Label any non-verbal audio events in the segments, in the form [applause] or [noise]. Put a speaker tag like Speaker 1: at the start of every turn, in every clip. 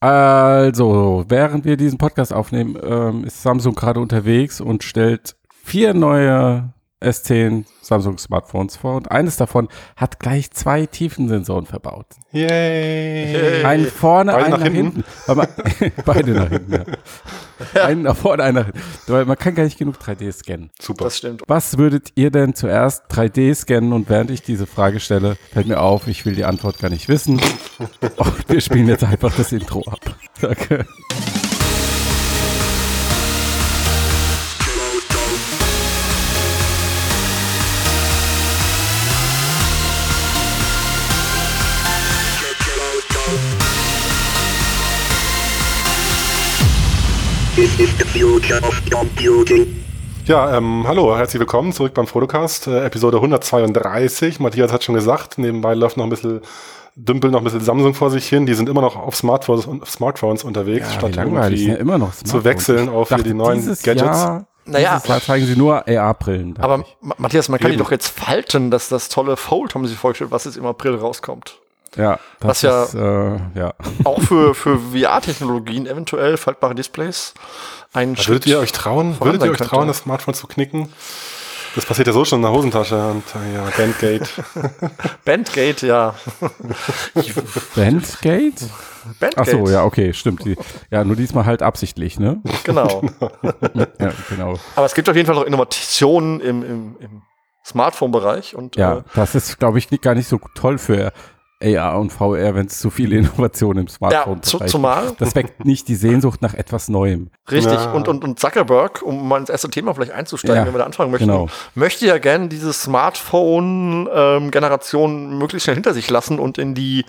Speaker 1: Also, während wir diesen Podcast aufnehmen, ähm, ist Samsung gerade unterwegs und stellt vier neue S10 Samsung Smartphones vor und eines davon hat gleich zwei Tiefensensoren verbaut.
Speaker 2: Yay.
Speaker 1: Einen vorne,
Speaker 2: Beide
Speaker 1: einen
Speaker 2: nach
Speaker 1: nach hinten. Man- [laughs] Beide nach hinten, ja. Einen nach vorne, einen nach hinten. Weil man kann gar nicht genug 3D scannen.
Speaker 2: Super.
Speaker 3: Das stimmt.
Speaker 1: Was würdet ihr denn zuerst 3D scannen? Und während ich diese Frage stelle, fällt mir auf, ich will die Antwort gar nicht wissen. [laughs] Und wir spielen jetzt einfach das Intro ab. Danke.
Speaker 4: This is the future of computing.
Speaker 2: Ja, ähm, hallo, herzlich willkommen zurück beim Fotocast, äh, Episode 132. Matthias hat schon gesagt, nebenbei läuft noch ein bisschen, dümpelt noch ein bisschen Samsung vor sich hin. Die sind immer noch auf Smartphones, auf Smartphones unterwegs,
Speaker 1: Ja,
Speaker 2: statt irgendwie
Speaker 1: ne? immer noch
Speaker 2: zu wechseln auf
Speaker 1: Dachte,
Speaker 2: die neuen
Speaker 1: dieses
Speaker 2: Gadgets.
Speaker 1: Jahr,
Speaker 3: Naja.
Speaker 1: Jahr zeigen sie nur AR-Brillen.
Speaker 3: Aber
Speaker 1: ich.
Speaker 3: Matthias, man kann die
Speaker 2: Eben.
Speaker 3: doch jetzt falten, dass das tolle Fold, haben sie sich vorgestellt, was jetzt im April rauskommt.
Speaker 1: Ja,
Speaker 3: was
Speaker 1: das
Speaker 3: ja-
Speaker 1: ist, äh, ja.
Speaker 3: Auch für, für VR-Technologien eventuell, faltbare Displays. Ein
Speaker 2: Da Würdet ihr euch trauen, würdet ihr euch
Speaker 3: könnte.
Speaker 2: trauen, das Smartphone zu knicken? Das passiert ja so schon in der Hosentasche und äh, ja, Bandgate. [laughs]
Speaker 3: Bandgate, ja.
Speaker 1: Bandgate?
Speaker 3: Bandgate.
Speaker 1: Ach so, ja, okay, stimmt. Ja, nur diesmal halt absichtlich, ne?
Speaker 3: Genau. [laughs]
Speaker 1: Ja, genau.
Speaker 3: Aber es gibt auf jeden Fall noch Innovationen im, im, im Smartphone-Bereich und
Speaker 1: Ja,
Speaker 3: äh,
Speaker 1: das ist, glaube ich, gar nicht so toll für AR und VR, wenn es zu viele Innovationen im Smartphone
Speaker 3: ja zu, zumal
Speaker 1: Das weckt nicht die Sehnung nach etwas Neuem.
Speaker 3: Richtig,
Speaker 2: Ja.
Speaker 3: und, und, und Zuckerberg, um mal ins erste Thema vielleicht einzusteigen,
Speaker 1: Ja,
Speaker 3: wenn wir da anfangen möchten,
Speaker 1: genau.
Speaker 3: möchte ja gerne diese Smartphone-Generation möglichst schnell hinter sich lassen und in die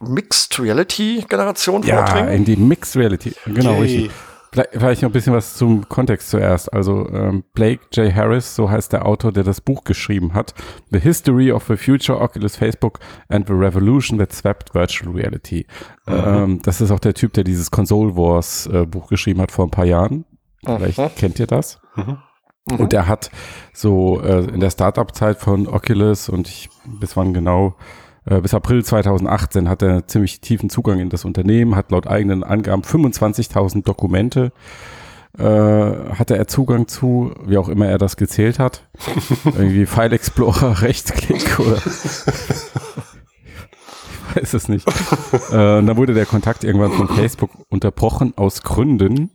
Speaker 3: Mixed Reality-Generation
Speaker 1: Ja,
Speaker 3: vordringen.
Speaker 1: in die Mixed Reality. Genau,
Speaker 2: Yay.
Speaker 1: richtig. Vielleicht, noch ein bisschen was zum Kontext zuerst. Also ähm, Blake J. Harris, so heißt der Autor, der das Buch geschrieben hat. The History of the Future, Oculus, Facebook and the Revolution that Swept Virtual Reality. Ähm, das ist auch der Typ, der dieses Console Wars äh, Buch geschrieben hat vor ein paar Jahren. Vielleicht
Speaker 3: Mhm.
Speaker 1: kennt ihr das.
Speaker 2: Mhm.
Speaker 1: Und er hat so äh, in der Startup-Zeit von Oculus und ich, bis wann genau, bis April 2018 hat er ziemlich tiefen Zugang in das Unternehmen, hat laut eigenen Angaben 25.000 Dokumente, äh, hatte er Zugang zu, wie auch immer er das gezählt hat. [laughs] Irgendwie File Explorer, [laughs] Rechtsklick oder ich weiß es nicht. äh, und dann wurde der Kontakt irgendwann von Facebook unterbrochen aus Gründen.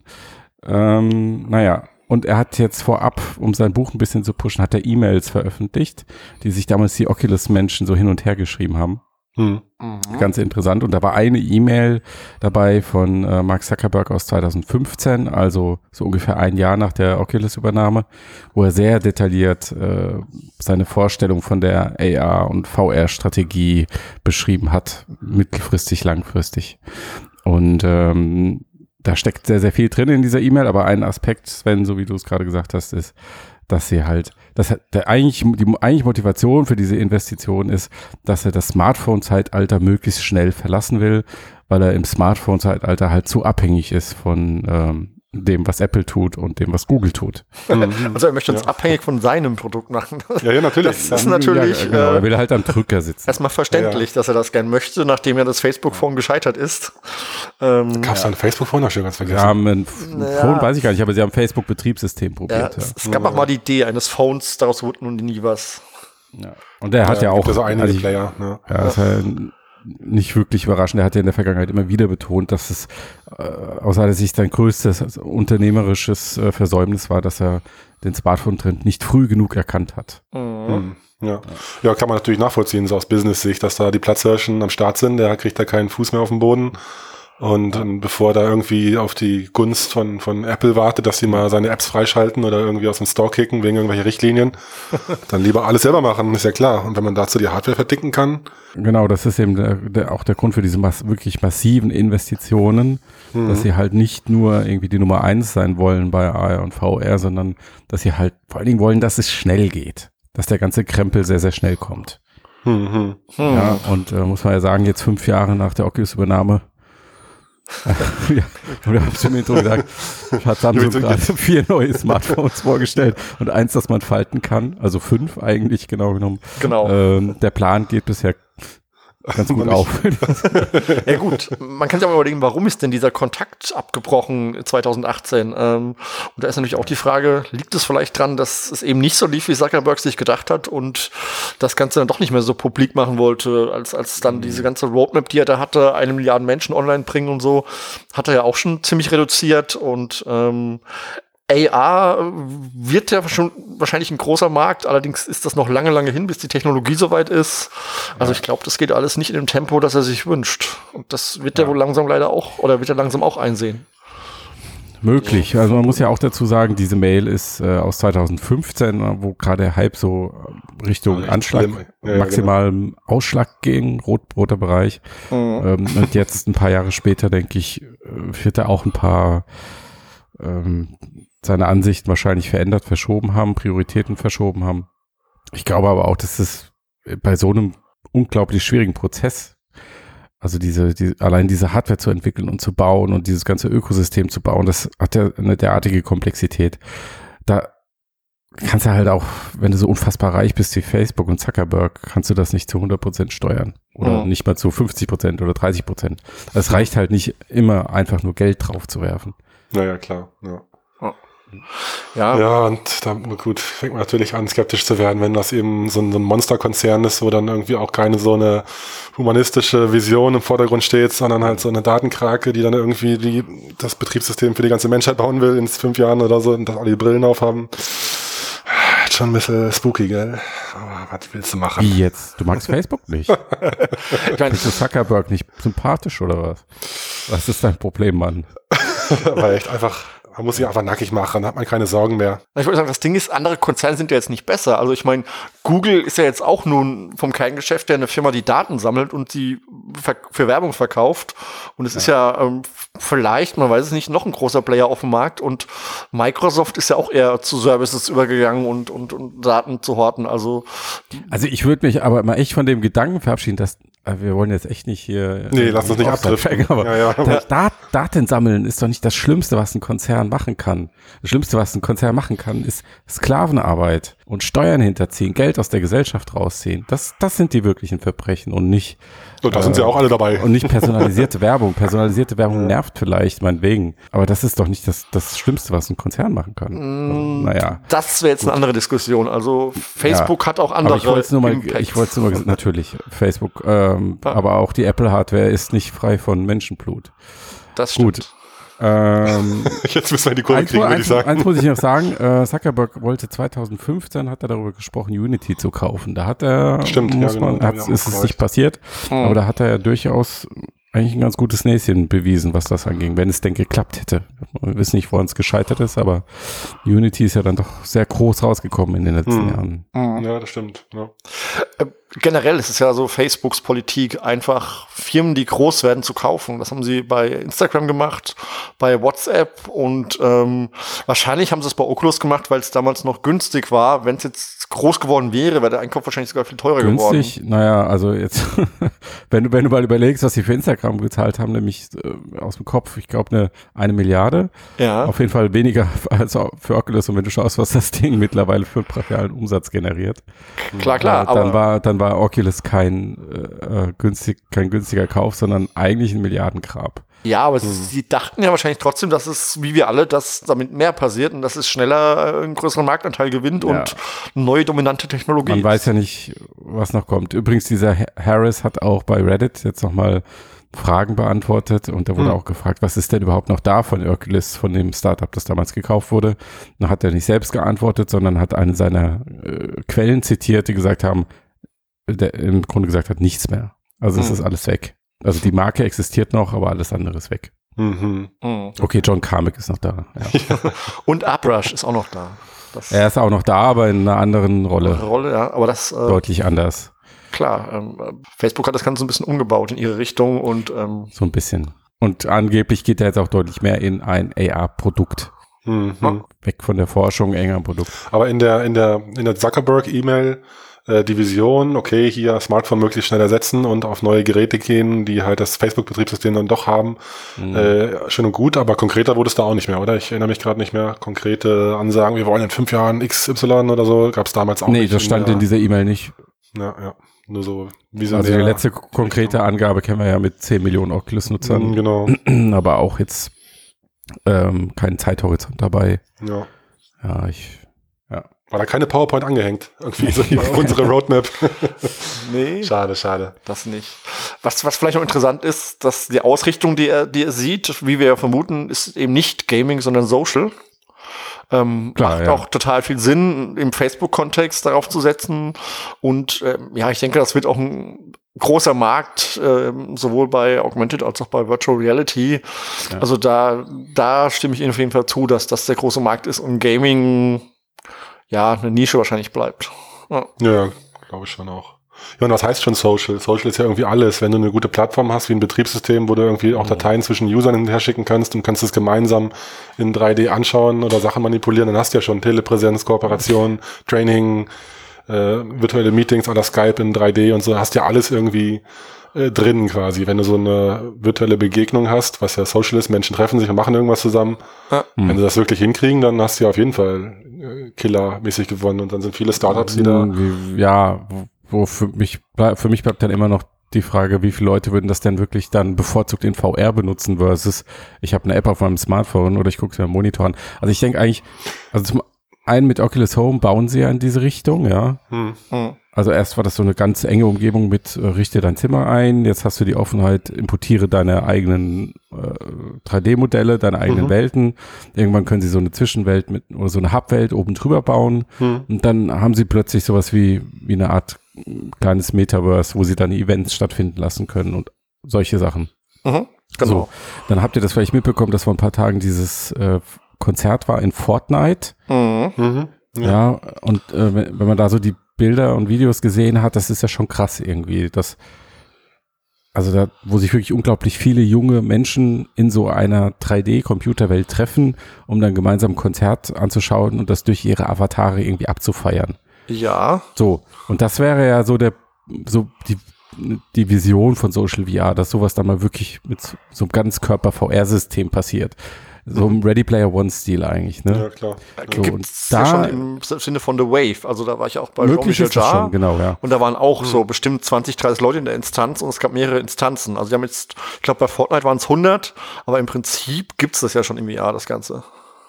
Speaker 1: Ähm, naja, und er hat jetzt vorab, um sein Buch ein bisschen zu pushen, hat er E-Mails veröffentlicht, die sich damals die Oculus-Menschen so hin und her geschrieben haben.
Speaker 2: Hm.
Speaker 1: Ganz interessant. Und da war eine E-Mail dabei von äh, Mark Zuckerberg aus 2015, also so ungefähr ein Jahr nach der Oculus-Übernahme, wo er sehr detailliert äh, seine Vorstellung von der AR- und VR-Strategie beschrieben hat, mittelfristig, langfristig. Und ähm, da steckt sehr, sehr viel drin in dieser E-Mail, aber ein Aspekt, Sven, so wie du es gerade gesagt hast, ist, dass sie halt, dass er- der eigentlich, die eigentlich Motivation für diese Investition ist, dass er das Smartphone-Zeitalter möglichst schnell verlassen will, weil er im Smartphone-Zeitalter halt zu abhängig ist von ähm, dem, was Apple tut und dem, was Google tut. [laughs]
Speaker 3: Also er möchte uns
Speaker 2: Ja.
Speaker 3: abhängig von seinem Produkt machen.
Speaker 2: Ja, ja, natürlich.
Speaker 3: Das ist
Speaker 2: Ja.
Speaker 3: natürlich
Speaker 1: ja, genau,
Speaker 3: äh,
Speaker 1: er will halt am Drücker sitzen.
Speaker 3: erstmal verständlich, dass er das gern möchte, nachdem ja das Facebook-Phone gescheitert ist. Ähm,
Speaker 2: Gab es da ein Facebook-Phone? Ich schon ganz
Speaker 1: Sie
Speaker 2: vergessen.
Speaker 1: haben ein Phone, weiß ich gar nicht, aber sie haben Facebook-Betriebssystem
Speaker 3: ja,
Speaker 1: probiert. Ja,
Speaker 3: es, es gab auch mal die Idee eines Phones, daraus wurde nun nie was.
Speaker 1: Ja. Und der hat ja, auch,
Speaker 2: ja so einige
Speaker 1: also ich-
Speaker 2: Player. Ne?
Speaker 1: Ja, ist ja nicht wirklich überraschend. Er hat ja in der Vergangenheit immer wieder betont, dass es äh, aus seiner Sicht sein größtes unternehmerisches äh, Versäumnis war, dass er den Smartphone-Trend nicht früh genug erkannt hat.
Speaker 2: Hm. Ja. ja, kann man natürlich nachvollziehen, so aus Business-Sicht, dass da die Platzhirschen am Start sind, der kriegt da keinen Fuß mehr auf den Boden. Und ähm, bevor da irgendwie auf die Gunst von, von Apple wartet, dass sie mal seine Apps freischalten oder irgendwie aus dem Store kicken wegen irgendwelcher Richtlinien, [laughs] dann lieber alles selber machen, ist ja klar. Und wenn man dazu die Hardware verdicken kann,
Speaker 1: Genau, das ist eben der, der, auch der Grund für diese mass wirklich massiven Investitionen, dass sie halt nicht nur irgendwie die Nummer eins sein wollen bei AR und VR, sondern dass sie halt vor allen Dingen wollen, dass es schnell geht. Dass der ganze Krempel sehr, sehr schnell kommt.
Speaker 2: hm, hm.
Speaker 1: Ja, und äh, muss man ja sagen, jetzt fünf Jahre nach der Oculus-Übernahme, ja, wir haben schon im Intro gesagt, hat Samsung gerade vier neue Smartphones vorgestellt und eins, das man falten kann, also fünf eigentlich genau genommen.
Speaker 3: Genau.
Speaker 1: Ähm, der Plan geht bisher ganz gut auf. [laughs]
Speaker 3: Ja gut, man kann sich aber überlegen, warum ist denn dieser Kontakt abgebrochen 2018? Ähm, und da ist natürlich auch die Frage, liegt es vielleicht dran, dass es eben nicht so lief, wie Zuckerberg sich gedacht hat und das Ganze dann doch nicht mehr so publik machen wollte, als, als dann diese ganze Roadmap, die er da hatte, eine Milliarde Menschen online bringen und so, hat er ja auch schon ziemlich reduziert und ähm, AR wird ja schon wahrscheinlich ein großer Markt, allerdings ist das noch lange, lange hin, bis die Technologie soweit ist. Also ich glaube, das geht alles nicht in dem Tempo, das er sich wünscht. Und das wird er wohl langsam leider auch, oder wird er langsam auch einsehen.
Speaker 1: Möglich. Also man muss ja auch dazu sagen, diese Mail ist äh, aus 2015, wo gerade der Hype so äh, Richtung
Speaker 2: Ja,
Speaker 1: Anschlag.
Speaker 2: Ja, ja,
Speaker 1: maximalem Ausschlag ging, rot-roter Bereich. Ähm, und jetzt ein paar Jahre später, denke ich, äh, wird er auch ein paar ähm, seine Ansichten wahrscheinlich verändert, verschoben haben, Prioritäten verschoben haben. Ich glaube aber auch, dass es bei so einem unglaublich schwierigen Prozess, also diese, die, allein diese Hardware zu entwickeln und zu bauen und dieses ganze Ökosystem zu bauen, das hat ja eine derartige Komplexität. Da kannst du halt auch, wenn du so unfassbar reich bist wie Facebook und Zuckerberg, kannst du das nicht zu 100% steuern. Oder
Speaker 3: Mhm.
Speaker 1: nicht mal zu 50% oder 30%. Es reicht halt nicht immer einfach nur Geld drauf zu werfen.
Speaker 2: Naja, klar. Ja.
Speaker 3: Ja,
Speaker 2: Ja, und da gut, fängt man natürlich an, skeptisch zu werden, wenn das eben so ein, so ein Monsterkonzern ist, wo dann irgendwie auch keine so eine humanistische Vision im Vordergrund steht, sondern halt so eine Datenkrake, die dann irgendwie die, das Betriebssystem für die ganze Menschheit bauen will in fünf Jahren oder so und dass alle die Brillen aufhaben. Schon ein bisschen spooky, gell? Aber was willst du machen?
Speaker 1: Wie jetzt? Du magst Facebook nicht? [laughs]
Speaker 3: ich meine,
Speaker 1: Bist du Zuckerberg nicht sympathisch oder was? Was ist dein Problem, Mann? [laughs]
Speaker 2: Weil echt einfach, man muss sich einfach nackig machen, dann hat man keine Sorgen mehr.
Speaker 3: ich wollte sagen, das Ding ist, andere Konzerne sind ja jetzt nicht besser. Also ich meine, Google ist ja jetzt auch nun vom Kerngeschäft her eine Firma, die Daten sammelt und die für Werbung verkauft. Und es ist ja ähm, vielleicht, man weiß es nicht, noch ein großer Player auf dem Markt. Und Microsoft ist ja auch eher zu Services übergegangen und, und, und Daten zu horten. Also
Speaker 1: Also ich würde mich aber mal echt von dem Gedanken verabschieden, dass wir wollen jetzt echt nicht hier.
Speaker 2: Nee, lass uns nicht abdriften.
Speaker 1: Aber
Speaker 2: Ja, ja.
Speaker 1: Da, Dat, Daten sammeln ist doch nicht das Schlimmste, was ein Konzern machen kann. Das Schlimmste, was ein Konzern machen kann, ist Sklavenarbeit und Steuern hinterziehen, Geld aus der Gesellschaft rausziehen. Das, das sind die wirklichen Verbrechen und nicht
Speaker 2: Und da sind sie auch alle dabei.
Speaker 1: und nicht personalisierte [laughs] Werbung. Personalisierte Werbung nervt vielleicht, meinetwegen. Aber das ist doch nicht das, das Schlimmste, was ein Konzern machen kann.
Speaker 3: Mm,
Speaker 1: naja.
Speaker 3: das wäre jetzt eine andere Diskussion. Also Facebook hat auch andere
Speaker 1: Aber ich wollte es nur mal,
Speaker 3: Impacts.
Speaker 1: ich wollte es nur mal, [laughs] natürlich, Facebook, ähm,
Speaker 3: Ja.
Speaker 1: aber auch die Apple-Hardware ist nicht frei von Menschenblut.
Speaker 3: das
Speaker 1: Gut.
Speaker 3: stimmt.
Speaker 1: Ähm, [laughs]
Speaker 2: Jetzt müssen wir die
Speaker 1: eins,
Speaker 2: kriegen, würde ich sagen.
Speaker 1: eins muss ich noch sagen, [laughs] äh, Zuckerberg wollte 2015, hat er darüber gesprochen, Unity zu kaufen. Da hat er,
Speaker 2: Stimmt, ja,
Speaker 1: muss
Speaker 2: genau,
Speaker 1: man, hat, ist es nicht passiert,
Speaker 3: Hm.
Speaker 1: aber da hat er ja durchaus eigentlich ein ganz gutes Näschen bewiesen, was das anging, wenn es denn geklappt hätte. Wir wissen nicht, woran es gescheitert ist, aber Unity ist ja dann doch sehr groß rausgekommen in den letzten
Speaker 2: Hm.
Speaker 1: Jahren.
Speaker 2: Ja, das stimmt. Ja.
Speaker 3: Äh, generell ist es ja so Facebooks Politik, einfach Firmen, die groß werden, zu kaufen. Das haben sie bei Instagram gemacht, bei WhatsApp und ähm, wahrscheinlich haben sie es bei Oculus gemacht, weil es damals noch günstig war. Wenn es jetzt groß geworden wäre, wäre der Einkauf wahrscheinlich sogar viel teurer
Speaker 1: Günstig, naja, also jetzt, [laughs] wenn du, wenn du mal überlegst, was sie für Instagram gezahlt haben, nämlich äh, aus dem Kopf, ich glaube, eine, eine Milliarde.
Speaker 3: Ja.
Speaker 1: Auf jeden Fall weniger als für Oculus. Und wenn du schaust, was das Ding mittlerweile für brachialen Umsatz generiert,
Speaker 3: klar, klar.
Speaker 1: äh, dann war, dann war Oculus kein, äh, günstig, kein günstiger Kauf, sondern eigentlich ein Milliardengrab.
Speaker 3: ja, aber sie dachten ja wahrscheinlich trotzdem, dass es, wie wir alle, dass damit mehr passiert und dass es schneller einen größeren Marktanteil gewinnt
Speaker 1: Ja.
Speaker 3: und neue dominante Technologie.
Speaker 1: Man weiß ja nicht, was noch kommt. Übrigens, dieser Ha- Harris hat auch bei Reddit jetzt nochmal Fragen beantwortet und da wurde
Speaker 2: Hm.
Speaker 1: auch gefragt, was ist denn überhaupt noch da von Oculus, von dem Startup, das damals gekauft wurde. Da hat er nicht selbst geantwortet, sondern hat eine seiner äh, Quellen zitiert, die gesagt haben, der im Grunde gesagt hat, nichts mehr. Also es
Speaker 3: Hm.
Speaker 1: ist alles weg. Also die Marke existiert noch, aber alles andere ist weg.
Speaker 2: Mhm.
Speaker 3: Mhm.
Speaker 1: Okay, John Carmack ist noch da. Ja. [laughs]
Speaker 3: Und Uprush ist auch noch da. Das
Speaker 1: er ist auch noch da, aber in einer anderen Rolle.
Speaker 3: Rolle, ja. Aber das, äh,
Speaker 1: Deutlich anders.
Speaker 3: Klar, ähm, äh, Facebook hat das Ganze ein bisschen umgebaut in ihre Richtung und ähm,
Speaker 1: So ein bisschen. Und angeblich geht er jetzt auch deutlich mehr in ein AR-Produkt.
Speaker 2: Mhm.
Speaker 1: Weg von der Forschung, enger am Produkt.
Speaker 2: Aber in der, in der, in der Zuckerberg-E-Mail, äh, okay, hier Smartphone möglichst schnell ersetzen und auf neue Geräte gehen, die halt das Facebook-Betriebssystem dann doch haben.
Speaker 1: Mhm.
Speaker 2: Äh, schön und gut, aber konkreter wurde es da auch nicht mehr, oder? Ich erinnere mich gerade nicht mehr. Konkrete Ansagen, wir wollen in fünf Jahren XY oder so, gab es damals auch
Speaker 1: nee,
Speaker 2: nicht.
Speaker 1: das stand
Speaker 2: der,
Speaker 1: in dieser E-Mail nicht.
Speaker 2: Ja, ja. Nur so
Speaker 1: Also die letzte konkrete Angabe kennen wir ja mit 10 Millionen Oculus-Nutzern,
Speaker 2: Mhm, Genau. [clears throat]
Speaker 1: aber auch jetzt ähm, kein Zeithorizont dabei.
Speaker 2: Ja.
Speaker 1: Ja, ich,
Speaker 2: War da keine PowerPoint angehängt? Irgendwie so [laughs] unsere Roadmap. [laughs]
Speaker 3: Nee.
Speaker 2: schade, schade.
Speaker 3: Das nicht. Was, was vielleicht noch interessant ist, dass die Ausrichtung, die er, die er sieht, wie wir ja vermuten, ist eben nicht Gaming, sondern Social. Ähm,
Speaker 1: Klar,
Speaker 3: macht
Speaker 1: ja.
Speaker 3: auch total viel Sinn, im Facebook-Kontext darauf zu setzen. Und ähm, ja, ich denke, das wird auch ein großer Markt, ähm, sowohl bei Augmented als auch bei Virtual Reality.
Speaker 1: Ja.
Speaker 3: Also da, da stimme ich Ihnen auf jeden Fall zu, dass das der große Markt ist und Gaming ja eine Nische wahrscheinlich bleibt. Ja.
Speaker 2: Ja, glaube ich schon auch. Ja, und was heißt schon Social? Social ist ja irgendwie alles. Wenn du eine gute Plattform hast, wie ein Betriebssystem, wo du irgendwie auch Dateien zwischen Usern hin und her schicken kannst und kannst es gemeinsam in 3D anschauen oder Sachen manipulieren, dann hast du ja schon Telepräsenz, Kooperation, Training, äh, virtuelle Meetings oder Skype in 3D und so, hast ja alles irgendwie äh, drin quasi. Wenn du so eine virtuelle Begegnung hast, was ja Social ist, Menschen treffen sich und machen irgendwas zusammen.
Speaker 3: Ja.
Speaker 2: Wenn sie das wirklich hinkriegen, dann hast du ja auf jeden Fall äh, killermäßig gewonnen und dann sind viele Startups, die da
Speaker 1: Wie- ja, wo- für mich, für mich bleibt dann immer noch die Frage, wie viele Leute würden das denn wirklich dann bevorzugt in VR benutzen versus ich habe eine App auf meinem Smartphone oder ich gucke mir einen Monitor an. Also ich denke eigentlich, also zum einen mit Oculus Home bauen sie ja in diese Richtung, ja.
Speaker 2: hm,
Speaker 3: Hm.
Speaker 1: Also erst war das so eine ganz enge Umgebung mit äh, richte dein Zimmer ein, jetzt hast du die Offenheit, importiere deine eigenen äh, 3D-Modelle, deine eigenen
Speaker 2: Mhm.
Speaker 1: Welten. Irgendwann können sie so eine Zwischenwelt mit oder so eine Hubwelt oben drüber bauen
Speaker 2: hm.
Speaker 1: und dann haben sie plötzlich sowas wie, wie eine Art kleines Metaverse, wo sie dann Events stattfinden lassen können und solche Sachen.
Speaker 3: Mhm. Genau.
Speaker 1: So, dann habt ihr das vielleicht mitbekommen, dass vor ein paar Tagen dieses äh, Konzert war in Fortnite.
Speaker 3: Mhm.
Speaker 2: Mhm.
Speaker 1: Ja, und äh, wenn, wenn man da so die Bilder und Videos gesehen hat, das ist ja schon krass irgendwie. Das, also da, wo sich wirklich unglaublich viele junge Menschen in so einer 3D-Computerwelt treffen, um dann gemeinsam ein Konzert anzuschauen und das durch ihre Avatare irgendwie abzufeiern.
Speaker 3: Ja.
Speaker 1: So, und das wäre ja so der, so die, die Vision von Social VR, dass sowas dann mal wirklich mit so so einem Ganzkörper-VR-System passiert. So im Ready Player One-Stil eigentlich, ne?
Speaker 2: Ja, klar.
Speaker 1: So,
Speaker 3: Gibt's
Speaker 1: und
Speaker 3: ja
Speaker 1: da-
Speaker 3: schon im Sinne von The Wave. Also da war ich auch bei
Speaker 1: Möglich
Speaker 3: Jean-Michel
Speaker 1: ist das
Speaker 3: Jarre.
Speaker 1: schon, genau, ja.
Speaker 3: Und da waren auch so bestimmt 20, 30 Leute in der Instanz und es gab mehrere Instanzen. Also die haben jetzt, ich glaube bei Fortnite waren es 100, aber im Prinzip gibt's das ja schon im VR, das Ganze.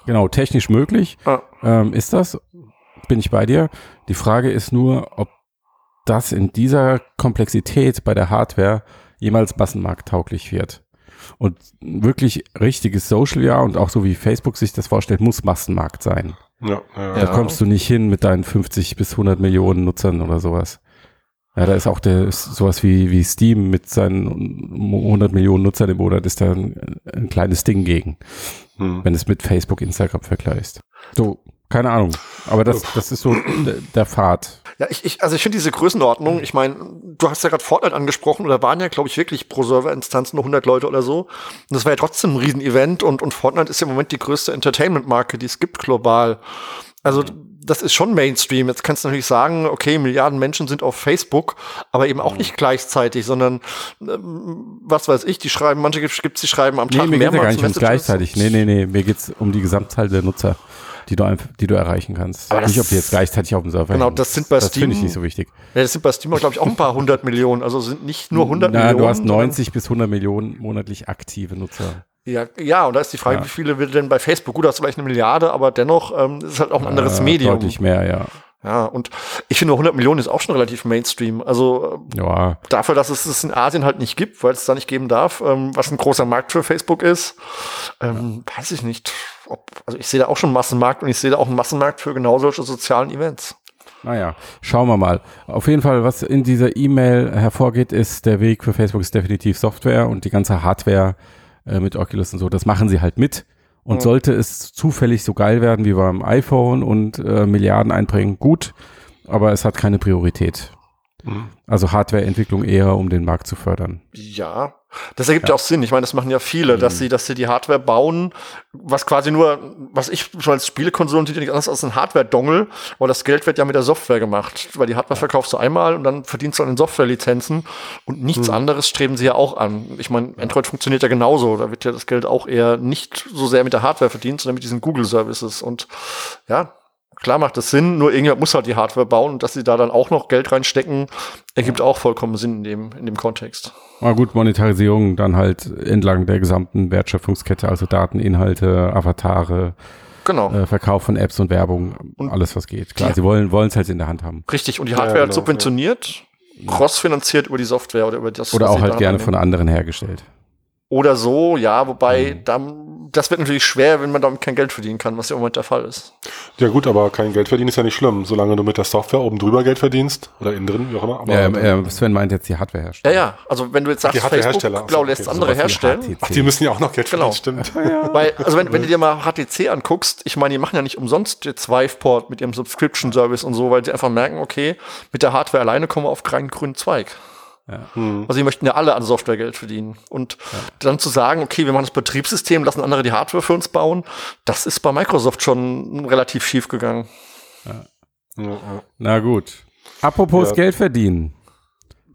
Speaker 1: Genau, technisch möglich
Speaker 3: Ja.
Speaker 1: ähm, ist das. Bin ich bei dir. Die Frage ist nur, ob das in dieser Komplexität bei der Hardware jemals massenmarkttauglich wird. Und wirklich richtiges Social VR und auch so wie Facebook sich das vorstellt, muss Massenmarkt sein.
Speaker 2: Ja, ja,
Speaker 1: Da
Speaker 3: Ja.
Speaker 1: kommst du nicht hin mit deinen 50 bis 100 Millionen Nutzern oder sowas. Ja, da ist auch der, sowas wie, wie Steam mit seinen 100 Millionen Nutzern im Monat ist da ein, ein kleines Ding gegen
Speaker 2: Hm.
Speaker 1: wenn es mit Facebook, Instagram vergleichst. So, keine Ahnung. Aber das, das ist so der, Pfad.
Speaker 3: Ja, ich, ich, also ich finde diese Größenordnung, ich meine, du hast ja gerade Fortnite angesprochen, oder waren ja, glaube ich, wirklich pro Serverinstanz nur 100 Leute oder so. Und das war ja trotzdem ein Riesenevent und, und Fortnite ist ja im Moment die größte Entertainment-Marke, die es gibt global. Also das ist schon Mainstream. Jetzt kannst du natürlich sagen, okay, Milliarden Menschen sind auf Facebook, aber eben auch nicht gleichzeitig, sondern ähm, was weiß ich, die schreiben, manche gibt es, die schreiben am
Speaker 1: Nee,
Speaker 3: Tag
Speaker 1: mir geht ja gar
Speaker 3: mehrmals
Speaker 1: nicht
Speaker 3: Messages.
Speaker 1: gleichzeitig. Nee, nee, nee, mir geht's um die Gesamtzahl der Nutzer, die du, die du erreichen kannst.
Speaker 3: Aber das-
Speaker 1: nicht, ob die jetzt gleichzeitig auf dem Server
Speaker 3: Genau,
Speaker 1: hängen.
Speaker 3: das sind bei
Speaker 1: Das finde ich
Speaker 3: Steam-
Speaker 1: nicht so wichtig.
Speaker 3: Ja, das sind bei Steam, glaube ich, auch ein paar hundert Millionen. Also sind nicht nur 100
Speaker 1: Na,
Speaker 3: Millionen.
Speaker 1: du hast
Speaker 3: sondern-
Speaker 1: 90 bis 100 Millionen monatlich aktive Nutzer.
Speaker 3: Ja, ja, und da ist die Frage,
Speaker 1: Ja.
Speaker 3: wie viele will denn bei Facebook? Gut, da hast du vielleicht eine Milliarde, aber dennoch ähm, ist es halt auch ein anderes
Speaker 1: Äh,
Speaker 3: Medium.
Speaker 1: Deutlich mehr, ja.
Speaker 3: Ja, und ich finde 100 Millionen ist auch schon relativ Mainstream. Also äh,
Speaker 1: Ja,
Speaker 3: dafür, dass es es in Asien halt nicht gibt, weil es da nicht geben darf, ähm, was ein großer Markt für Facebook ist, ähm, weiß ich nicht. Ob, also ich sehe da auch schon einen Massenmarkt und ich sehe da auch einen Massenmarkt für genau solche sozialen Events.
Speaker 1: Naja, schauen wir mal. Auf jeden Fall, was in dieser E-Mail hervorgeht, ist, der Weg für Facebook ist definitiv Software und die ganze Hardware äh, mit Oculus und so, das machen sie halt mit. Und
Speaker 3: Mhm.
Speaker 1: sollte es zufällig so geil werden wie beim iPhone und äh, Milliarden einbringen, gut, aber es hat keine Priorität.
Speaker 2: Mhm.
Speaker 1: Also Hardwareentwicklung eher, um den Markt zu fördern.
Speaker 3: Ja, das ergibt ja, auch Sinn. Ich meine, das machen ja viele,
Speaker 1: Mhm.
Speaker 3: dass sie, dass sie die Hardware bauen, was quasi nur, was ich schon als Spielekonsolen sieht ja nicht anders als ein Hardware-Dongle, aber das Geld wird ja mit der Software gemacht, weil die Hardware verkaufst du einmal und dann verdienst du an den Software-Lizenzen und nichts
Speaker 1: Mhm.
Speaker 3: anderes streben sie ja auch an. Ich meine, Android funktioniert ja genauso, da wird ja das Geld auch eher nicht so sehr mit der Hardware verdient, sondern mit diesen Google-Services und ja, Klar macht das Sinn, nur irgendjemand muss halt die Hardware bauen und dass sie da dann auch noch Geld reinstecken, ergibt auch vollkommen Sinn in dem, in dem Kontext.
Speaker 1: Na gut, Monetarisierung dann halt entlang der gesamten Wertschöpfungskette, also Daten, Inhalte, Avatare,
Speaker 3: Genau.
Speaker 1: äh, Verkauf von Apps und Werbung,
Speaker 3: Und-
Speaker 1: alles was geht. Klar,
Speaker 3: Ja.
Speaker 1: sie wollen wollen es halt in der Hand haben.
Speaker 3: Richtig, und die
Speaker 2: Ja,
Speaker 3: Hardware halt
Speaker 2: genau,
Speaker 3: subventioniert, crossfinanziert über die Software oder über das.
Speaker 1: Oder
Speaker 3: was
Speaker 1: auch
Speaker 3: sie
Speaker 1: halt gerne
Speaker 3: annehmen.
Speaker 1: von anderen hergestellt.
Speaker 3: Oder so, ja, wobei,
Speaker 1: Mhm.
Speaker 3: dann, das wird natürlich schwer, wenn man damit kein Geld verdienen kann, was ja im Moment der Fall ist.
Speaker 2: Ja gut, aber kein Geld verdienen ist ja nicht schlimm, solange du mit der Software oben drüber Geld verdienst oder innen drin, wie auch immer. Aber
Speaker 1: Ja, äh, Sven meint jetzt die Hardware
Speaker 3: Ja, ja, also wenn du jetzt sagst,
Speaker 2: Die Hardware-Hersteller,
Speaker 3: Facebook, genau,
Speaker 2: okay,
Speaker 3: lässt
Speaker 2: okay,
Speaker 3: andere herstellen.
Speaker 2: Ach, die müssen ja auch noch Geld
Speaker 3: Genau.
Speaker 2: verdienen, stimmt.
Speaker 3: Weil, also wenn, wenn du dir mal HTC anguckst, ich meine, die machen ja nicht umsonst jetzt Viveport mit ihrem Subscription-Service und so, weil sie einfach merken, okay, mit der Hardware alleine kommen wir auf keinen grünen Zweig.
Speaker 2: Hm.
Speaker 3: Also die möchten ja alle an Software Geld verdienen. Und dann zu sagen, okay, wir machen das Betriebssystem, lassen andere die Hardware für uns bauen, das ist bei Microsoft schon relativ schief gegangen.
Speaker 2: Ja, ja.
Speaker 1: Na gut. Apropos
Speaker 2: Ja.
Speaker 1: Geld verdienen. [laughs]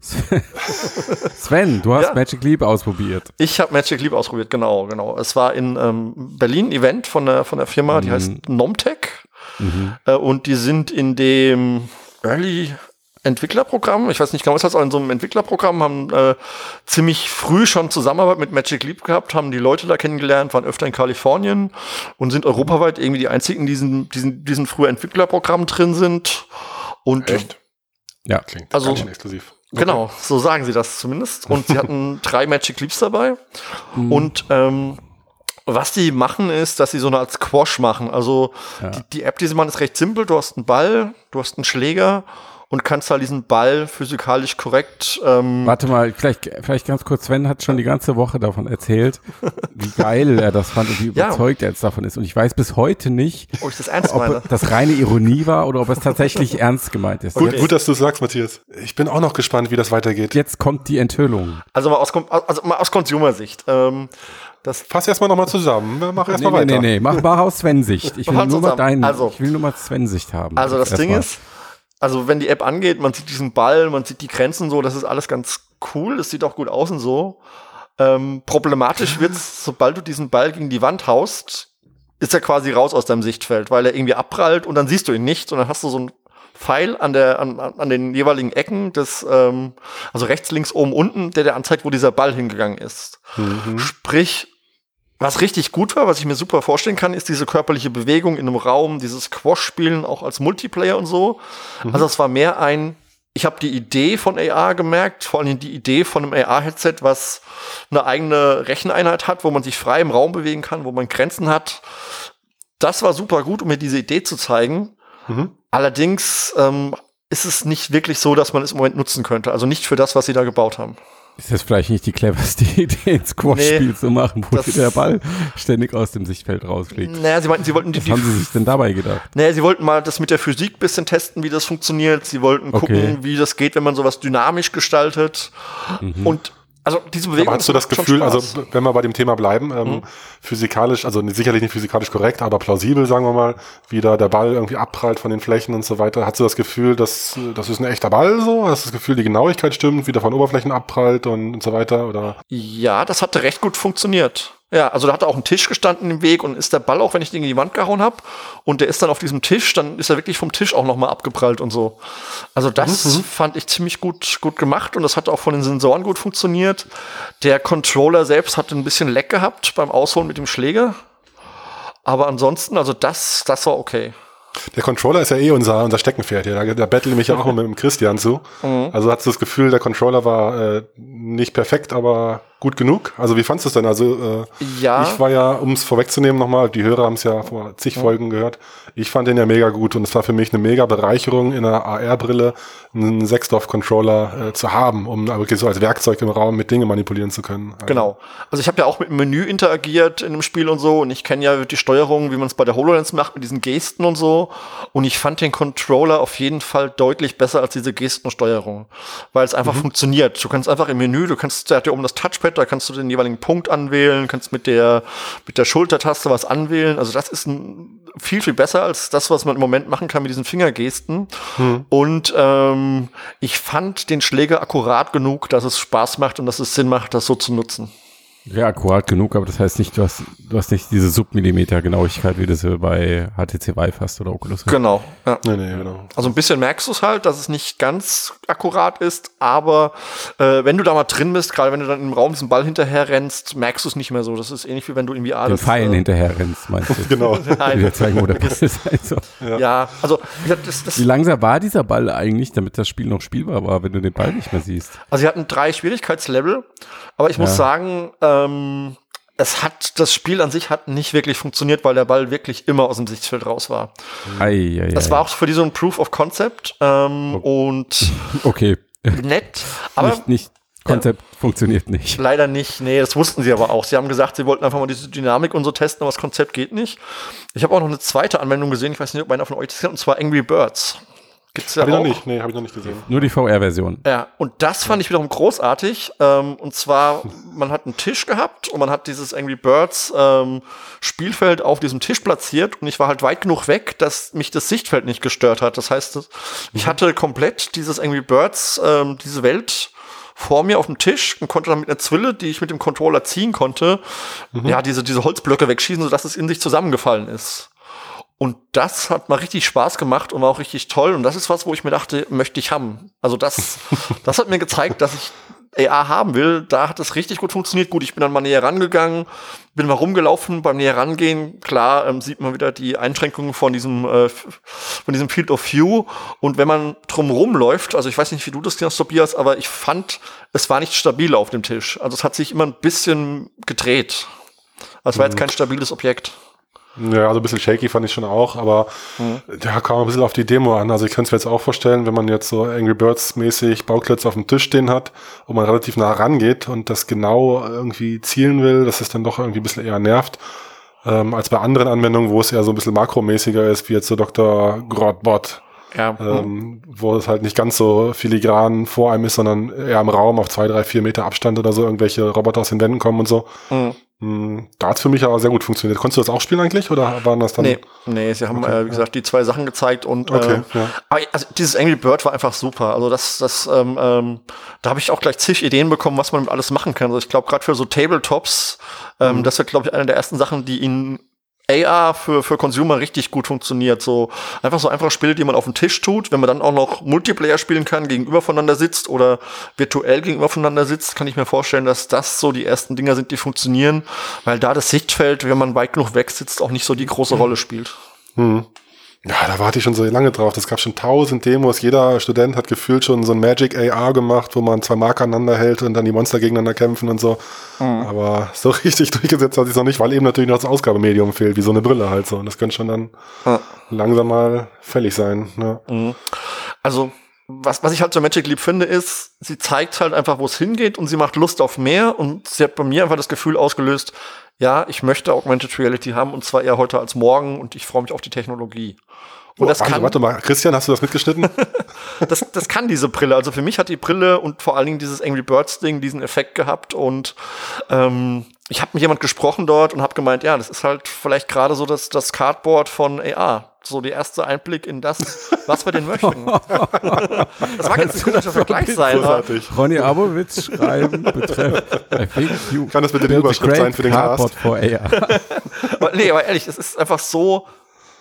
Speaker 1: Sven, du hast
Speaker 3: Ja.
Speaker 1: Magic Leap ausprobiert.
Speaker 3: Ich habe Magic Leap ausprobiert, genau, genau. Es war in ähm, Berlin ein Event von der, von der Firma, die
Speaker 1: Mhm.
Speaker 3: heißt Nomtech. Äh, und die sind in dem Early Entwicklerprogramm, ich weiß nicht genau, was das aber in so einem Entwicklerprogramm, haben äh, ziemlich früh schon Zusammenarbeit mit Magic Leap gehabt, haben die Leute da kennengelernt, waren öfter in Kalifornien und sind europaweit irgendwie die einzigen, die in diesen, diesen, diesen frühen Entwicklerprogramm drin sind. Und
Speaker 2: Echt?
Speaker 1: Ja.
Speaker 2: Klingt
Speaker 3: Also-
Speaker 2: exklusiv.
Speaker 3: Genau, so sagen sie das zumindest. Und sie [laughs] hatten drei Magic Leaps dabei.
Speaker 1: Mhm.
Speaker 3: Und ähm, was die machen, ist, dass sie so eine Art Squash machen. Also
Speaker 1: Ja.
Speaker 3: die, die App, die sie machen, ist recht simpel. Du hast einen Ball, du hast einen Schläger und kannst halt diesen Ball physikalisch korrekt. Ähm,
Speaker 1: Warte mal, vielleicht, vielleicht ganz kurz, Sven hat schon die ganze Woche davon erzählt, wie geil er das fand und wie [laughs]
Speaker 3: Ja.
Speaker 1: überzeugt er jetzt davon ist. Und ich weiß bis heute nicht,
Speaker 3: ob ich das
Speaker 1: ob das reine Ironie war oder ob es tatsächlich [laughs] ernst gemeint ist.
Speaker 2: Gut, gut, dass du es sagst, Matthias. Ich bin auch noch gespannt, wie das weitergeht.
Speaker 1: jetzt kommt die Enthüllung.
Speaker 3: Also mal aus, also mal aus Consumer-Sicht. Ähm, das
Speaker 2: Fass erstmal nochmal zusammen. Mach
Speaker 1: Nee,
Speaker 2: erstmal
Speaker 1: nee,
Speaker 2: weiter.
Speaker 1: nee, nee, mach, mach aus Sven-Sicht. Ich will nur mal deinen,
Speaker 3: Also-
Speaker 1: ich will nur mal Sven-Sicht haben.
Speaker 3: Also das Ding
Speaker 1: erstmal.
Speaker 3: ist, also wenn die App angeht, man sieht diesen Ball, man sieht die Grenzen so, das ist alles ganz cool, das sieht auch gut aus und so. Ähm, problematisch wird's, sobald du diesen Ball gegen die Wand haust, ist er quasi raus aus deinem Sichtfeld, weil er irgendwie abprallt und dann siehst du ihn nicht und dann hast du so einen Pfeil an, der, an, an den jeweiligen Ecken des, ähm, also rechts, links, oben, unten, der dir anzeigt, wo dieser Ball hingegangen ist.
Speaker 2: Mhm.
Speaker 3: Sprich, was richtig gut war, was ich mir super vorstellen kann, ist diese körperliche Bewegung in einem Raum, dieses Squash-Spielen auch als Multiplayer und so. Also es war mehr ein, ich habe die Idee von AR gemerkt, vor allem die Idee von einem AR-Headset, was eine eigene Recheneinheit hat, wo man sich frei im Raum bewegen kann, wo man Grenzen hat. Das war super gut, um mir diese Idee zu zeigen.
Speaker 2: Mhm.
Speaker 3: Allerdings ähm, ist es nicht wirklich so, dass man es im Moment nutzen könnte. Also nicht für das, was sie da gebaut haben.
Speaker 1: Ist das vielleicht nicht die cleverste [laughs] Idee, ein Squash-Spiel
Speaker 3: Nee,
Speaker 1: zu machen, wo der Ball ständig aus dem Sichtfeld rausfliegt?
Speaker 3: Naja, sie meinten, sie wollten die,
Speaker 1: Was
Speaker 3: die
Speaker 1: haben sie sich denn dabei gedacht?
Speaker 3: Naja, sie wollten mal das mit der Physik bisschen testen, wie das funktioniert. Sie wollten gucken,
Speaker 1: Okay.
Speaker 3: wie das geht, wenn man sowas dynamisch gestaltet. Und also diese Bewegung.
Speaker 2: Aber hast du das Gefühl, also wenn wir bei dem Thema bleiben, ähm,
Speaker 3: Mhm.
Speaker 2: physikalisch, also sicherlich nicht physikalisch korrekt, aber plausibel, sagen wir mal, wie da der Ball irgendwie abprallt von den Flächen und so weiter, hast du das Gefühl, dass das ist ein echter Ball so? Hast du das Gefühl, die Genauigkeit stimmt, wie der von Oberflächen abprallt und, und so weiter? Oder
Speaker 3: ja, das hatte recht gut funktioniert. Ja, also da hat auch ein Tisch gestanden im Weg und ist der Ball auch, wenn ich den in die Wand gehauen habe und der ist dann auf diesem Tisch, dann ist er wirklich vom Tisch auch nochmal abgeprallt und so. Also das fand ich ziemlich gut, gut gemacht und das hat auch von den Sensoren gut funktioniert. Der Controller selbst hat ein bisschen Leck gehabt beim Ausholen mit dem Schläger. Aber ansonsten, also das, das war okay.
Speaker 2: Der Controller ist ja eh unser, unser Steckenpferd hier. Da, da battle ich mich ja auch [laughs] mit dem Christian zu.
Speaker 3: Mhm.
Speaker 2: Also hast du das Gefühl, der Controller war äh, nicht perfekt, aber gut genug? Also wie fandst du es denn? Also äh,
Speaker 3: Ja.
Speaker 2: ich war ja, um es vorwegzunehmen nochmal, die Hörer haben es ja vor zig Folgen gehört, ich fand den ja mega gut und es war für mich eine mega Bereicherung in einer AR-Brille einen Sechsdorf-Controller äh, zu haben, um wirklich so als Werkzeug im Raum mit Dingen manipulieren zu können. Also,
Speaker 3: Genau. Also ich habe ja auch mit dem Menü interagiert in dem Spiel und so und ich kenne ja die Steuerung, wie man es bei der HoloLens macht, mit diesen Gesten und so. Und ich fand den Controller auf jeden Fall deutlich besser als diese Gestensteuerung, weil es einfach funktioniert. Du kannst einfach im Menü, du kannst, der hat ja oben das Touchpad, da kannst du den jeweiligen Punkt anwählen, kannst mit der, mit der Schultertaste was anwählen. Also das ist ein, viel, viel besser als das, was man im Moment machen kann mit diesen Fingergesten. Und ähm, ich fand den Schläger akkurat genug, dass es Spaß macht und dass es Sinn macht, das so zu nutzen.
Speaker 1: Ja, akkurat genug, aber das heißt nicht, du hast, du hast nicht diese Submillimeter Genauigkeit, wie du sie bei HTC Vive hast oder Oculus.
Speaker 3: Genau. Ja.
Speaker 2: Nee, nee, genau.
Speaker 3: Also ein bisschen merkst du es halt, dass es nicht ganz akkurat ist, aber äh, wenn du da mal drin bist, gerade wenn du dann im Raum diesen Ball hinterher rennst, merkst du es nicht mehr so. Das ist ähnlich wie wenn du irgendwie
Speaker 1: Den
Speaker 3: alles.
Speaker 1: Pfeilen
Speaker 3: äh,
Speaker 1: hinterher rennst, meinst du? [laughs]
Speaker 2: Genau.
Speaker 3: Nein.
Speaker 1: dir zeigen, wo der Ball ist. Also,
Speaker 3: Ja. also wie gesagt, das, das,
Speaker 1: wie langsam war dieser Ball eigentlich, damit das Spiel noch spielbar war, wenn du den Ball nicht mehr siehst?
Speaker 3: Also sie hatten drei Schwierigkeitslevel, aber ich muss
Speaker 1: Ja.
Speaker 3: sagen, ähm, es hat, das Spiel an sich hat nicht wirklich funktioniert, weil der Ball wirklich immer aus dem Sichtfeld raus war.
Speaker 1: Ei, ei, ei.
Speaker 3: Das war auch für die so ein Proof of Concept ähm, und [laughs]
Speaker 1: okay.
Speaker 3: nett, aber
Speaker 1: nicht, nicht, Konzept funktioniert nicht.
Speaker 3: leider nicht. Nee, das wussten sie aber auch. Sie haben gesagt, sie wollten einfach mal diese Dynamik und so testen, aber das Konzept geht nicht. Ich habe auch noch eine zweite Anwendung gesehen, ich weiß nicht, ob einer von euch das kennt, und zwar Angry Birds. Gibt's ja
Speaker 2: Hab ich
Speaker 3: auch.
Speaker 2: noch nicht. Nee, habe ich noch nicht gesehen.
Speaker 1: Nur die VR-Version.
Speaker 3: Ja, und das fand ich wiederum großartig. Ähm, und zwar, [laughs] man hat einen Tisch gehabt und man hat dieses Angry Birds ähm, Spielfeld auf diesem Tisch platziert und ich war halt weit genug weg, dass mich das Sichtfeld nicht gestört hat. Das heißt, ich hatte komplett dieses Angry Birds, ähm, diese Welt vor mir auf dem Tisch und konnte dann mit einer Zwille, die ich mit dem Controller ziehen konnte, ja, diese, diese Holzblöcke wegschießen, sodass es in sich zusammengefallen ist. Und das hat mal richtig Spaß gemacht und war auch richtig toll. Und das ist was, wo ich mir dachte, möchte ich haben. Also das, [laughs] das hat mir gezeigt, dass ich AR haben will. Da hat es richtig gut funktioniert. Gut, ich bin dann mal näher rangegangen, bin mal rumgelaufen. Beim näher rangehen, klar, ähm, sieht man wieder die Einschränkungen von diesem, äh, von diesem Field of View. Und wenn man drumherum läuft, also ich weiß nicht, wie du das kennst, Tobias, aber ich fand, es war nicht stabil auf dem Tisch. Also es hat sich immer ein bisschen gedreht. Also es war jetzt kein stabiles Objekt.
Speaker 2: Ja, also ein bisschen shaky fand ich schon auch, aber ja, kam ein bisschen auf die Demo an. Also ich könnte es mir jetzt auch vorstellen, wenn man jetzt so Angry Birds mäßig Bauklötze auf dem Tisch stehen hat und man relativ nah rangeht und das genau irgendwie zielen will, dass es dann doch irgendwie ein bisschen eher nervt. Ähm, als bei anderen Anwendungen, wo es eher so ein bisschen makromäßiger ist, wie jetzt so Dr. Grotbot,
Speaker 3: Ja.
Speaker 2: ähm, wo es halt nicht ganz so filigran vor einem ist, sondern eher im Raum auf zwei, drei, vier Meter Abstand oder so irgendwelche Roboter aus den Wänden kommen und so.
Speaker 3: Mhm.
Speaker 2: Mm, Da hat es für mich aber sehr gut funktioniert. Konntest du das auch spielen eigentlich oder waren das dann?
Speaker 3: Nee, nee, sie haben, äh, wie gesagt, die zwei Sachen gezeigt und
Speaker 2: Okay,
Speaker 3: äh,
Speaker 2: ja.
Speaker 3: aber also dieses Angry Bird war einfach super. Also das, das, ähm, ähm, da habe ich auch gleich zig Ideen bekommen, was man alles machen kann. Also ich glaube, gerade für so Tabletops, ähm,
Speaker 2: Mhm.
Speaker 3: das wird, glaube ich, eine der ersten Sachen, die ihnen AR für, für Consumer richtig gut funktioniert. So einfach so einfache Spiele, die man auf den Tisch tut. Wenn man dann auch noch Multiplayer spielen kann, gegenüber voneinander sitzt oder virtuell gegenüber voneinander sitzt, kann ich mir vorstellen, dass das so die ersten Dinger sind, die funktionieren, weil da das Sichtfeld, wenn man weit genug weg sitzt, auch nicht so die große Rolle spielt.
Speaker 2: Ja, da warte ich schon so lange drauf. Das gab schon tausend Demos. Jeder Student hat gefühlt schon so ein Magic AR gemacht, wo man zwei Marker aneinander hält und dann die Monster gegeneinander kämpfen und so.
Speaker 3: Mhm.
Speaker 2: Aber so [laughs] richtig durchgesetzt hat sich noch nicht, weil eben natürlich noch das Ausgabemedium fehlt, wie so eine Brille halt so. Und das könnte schon dann
Speaker 3: Ja.
Speaker 2: langsam mal fällig sein. ne? Ja.
Speaker 3: Also, was, was ich halt so Magic Leap finde, ist, sie zeigt halt einfach, wo es hingeht und sie macht Lust auf mehr und sie hat bei mir einfach das Gefühl ausgelöst, ja, ich möchte Augmented Reality haben und zwar eher heute als morgen und ich freue mich auf die Technologie. Und das
Speaker 2: Oh, warte,
Speaker 3: kann,
Speaker 2: warte mal, Christian, hast du das mitgeschnitten? [laughs]
Speaker 3: das, das kann diese Brille. Also für mich hat die Brille und vor allen Dingen dieses Angry Birds Ding diesen Effekt gehabt und ähm, ich habe mit jemand gesprochen dort und habe gemeint, ja, das ist halt vielleicht gerade so das, das Cardboard von AR. So der erste Einblick in das, was wir denn möchten. das mag jetzt ein komischer Vergleich sein,
Speaker 2: Großartig.
Speaker 1: Ronny Abowitz schreiben, betreff, I think you
Speaker 2: Kann das bitte die Überschrift sein für den
Speaker 1: Cardboard
Speaker 2: Cast?
Speaker 1: for AR. [laughs]
Speaker 3: Aber, nee, aber ehrlich, es ist einfach so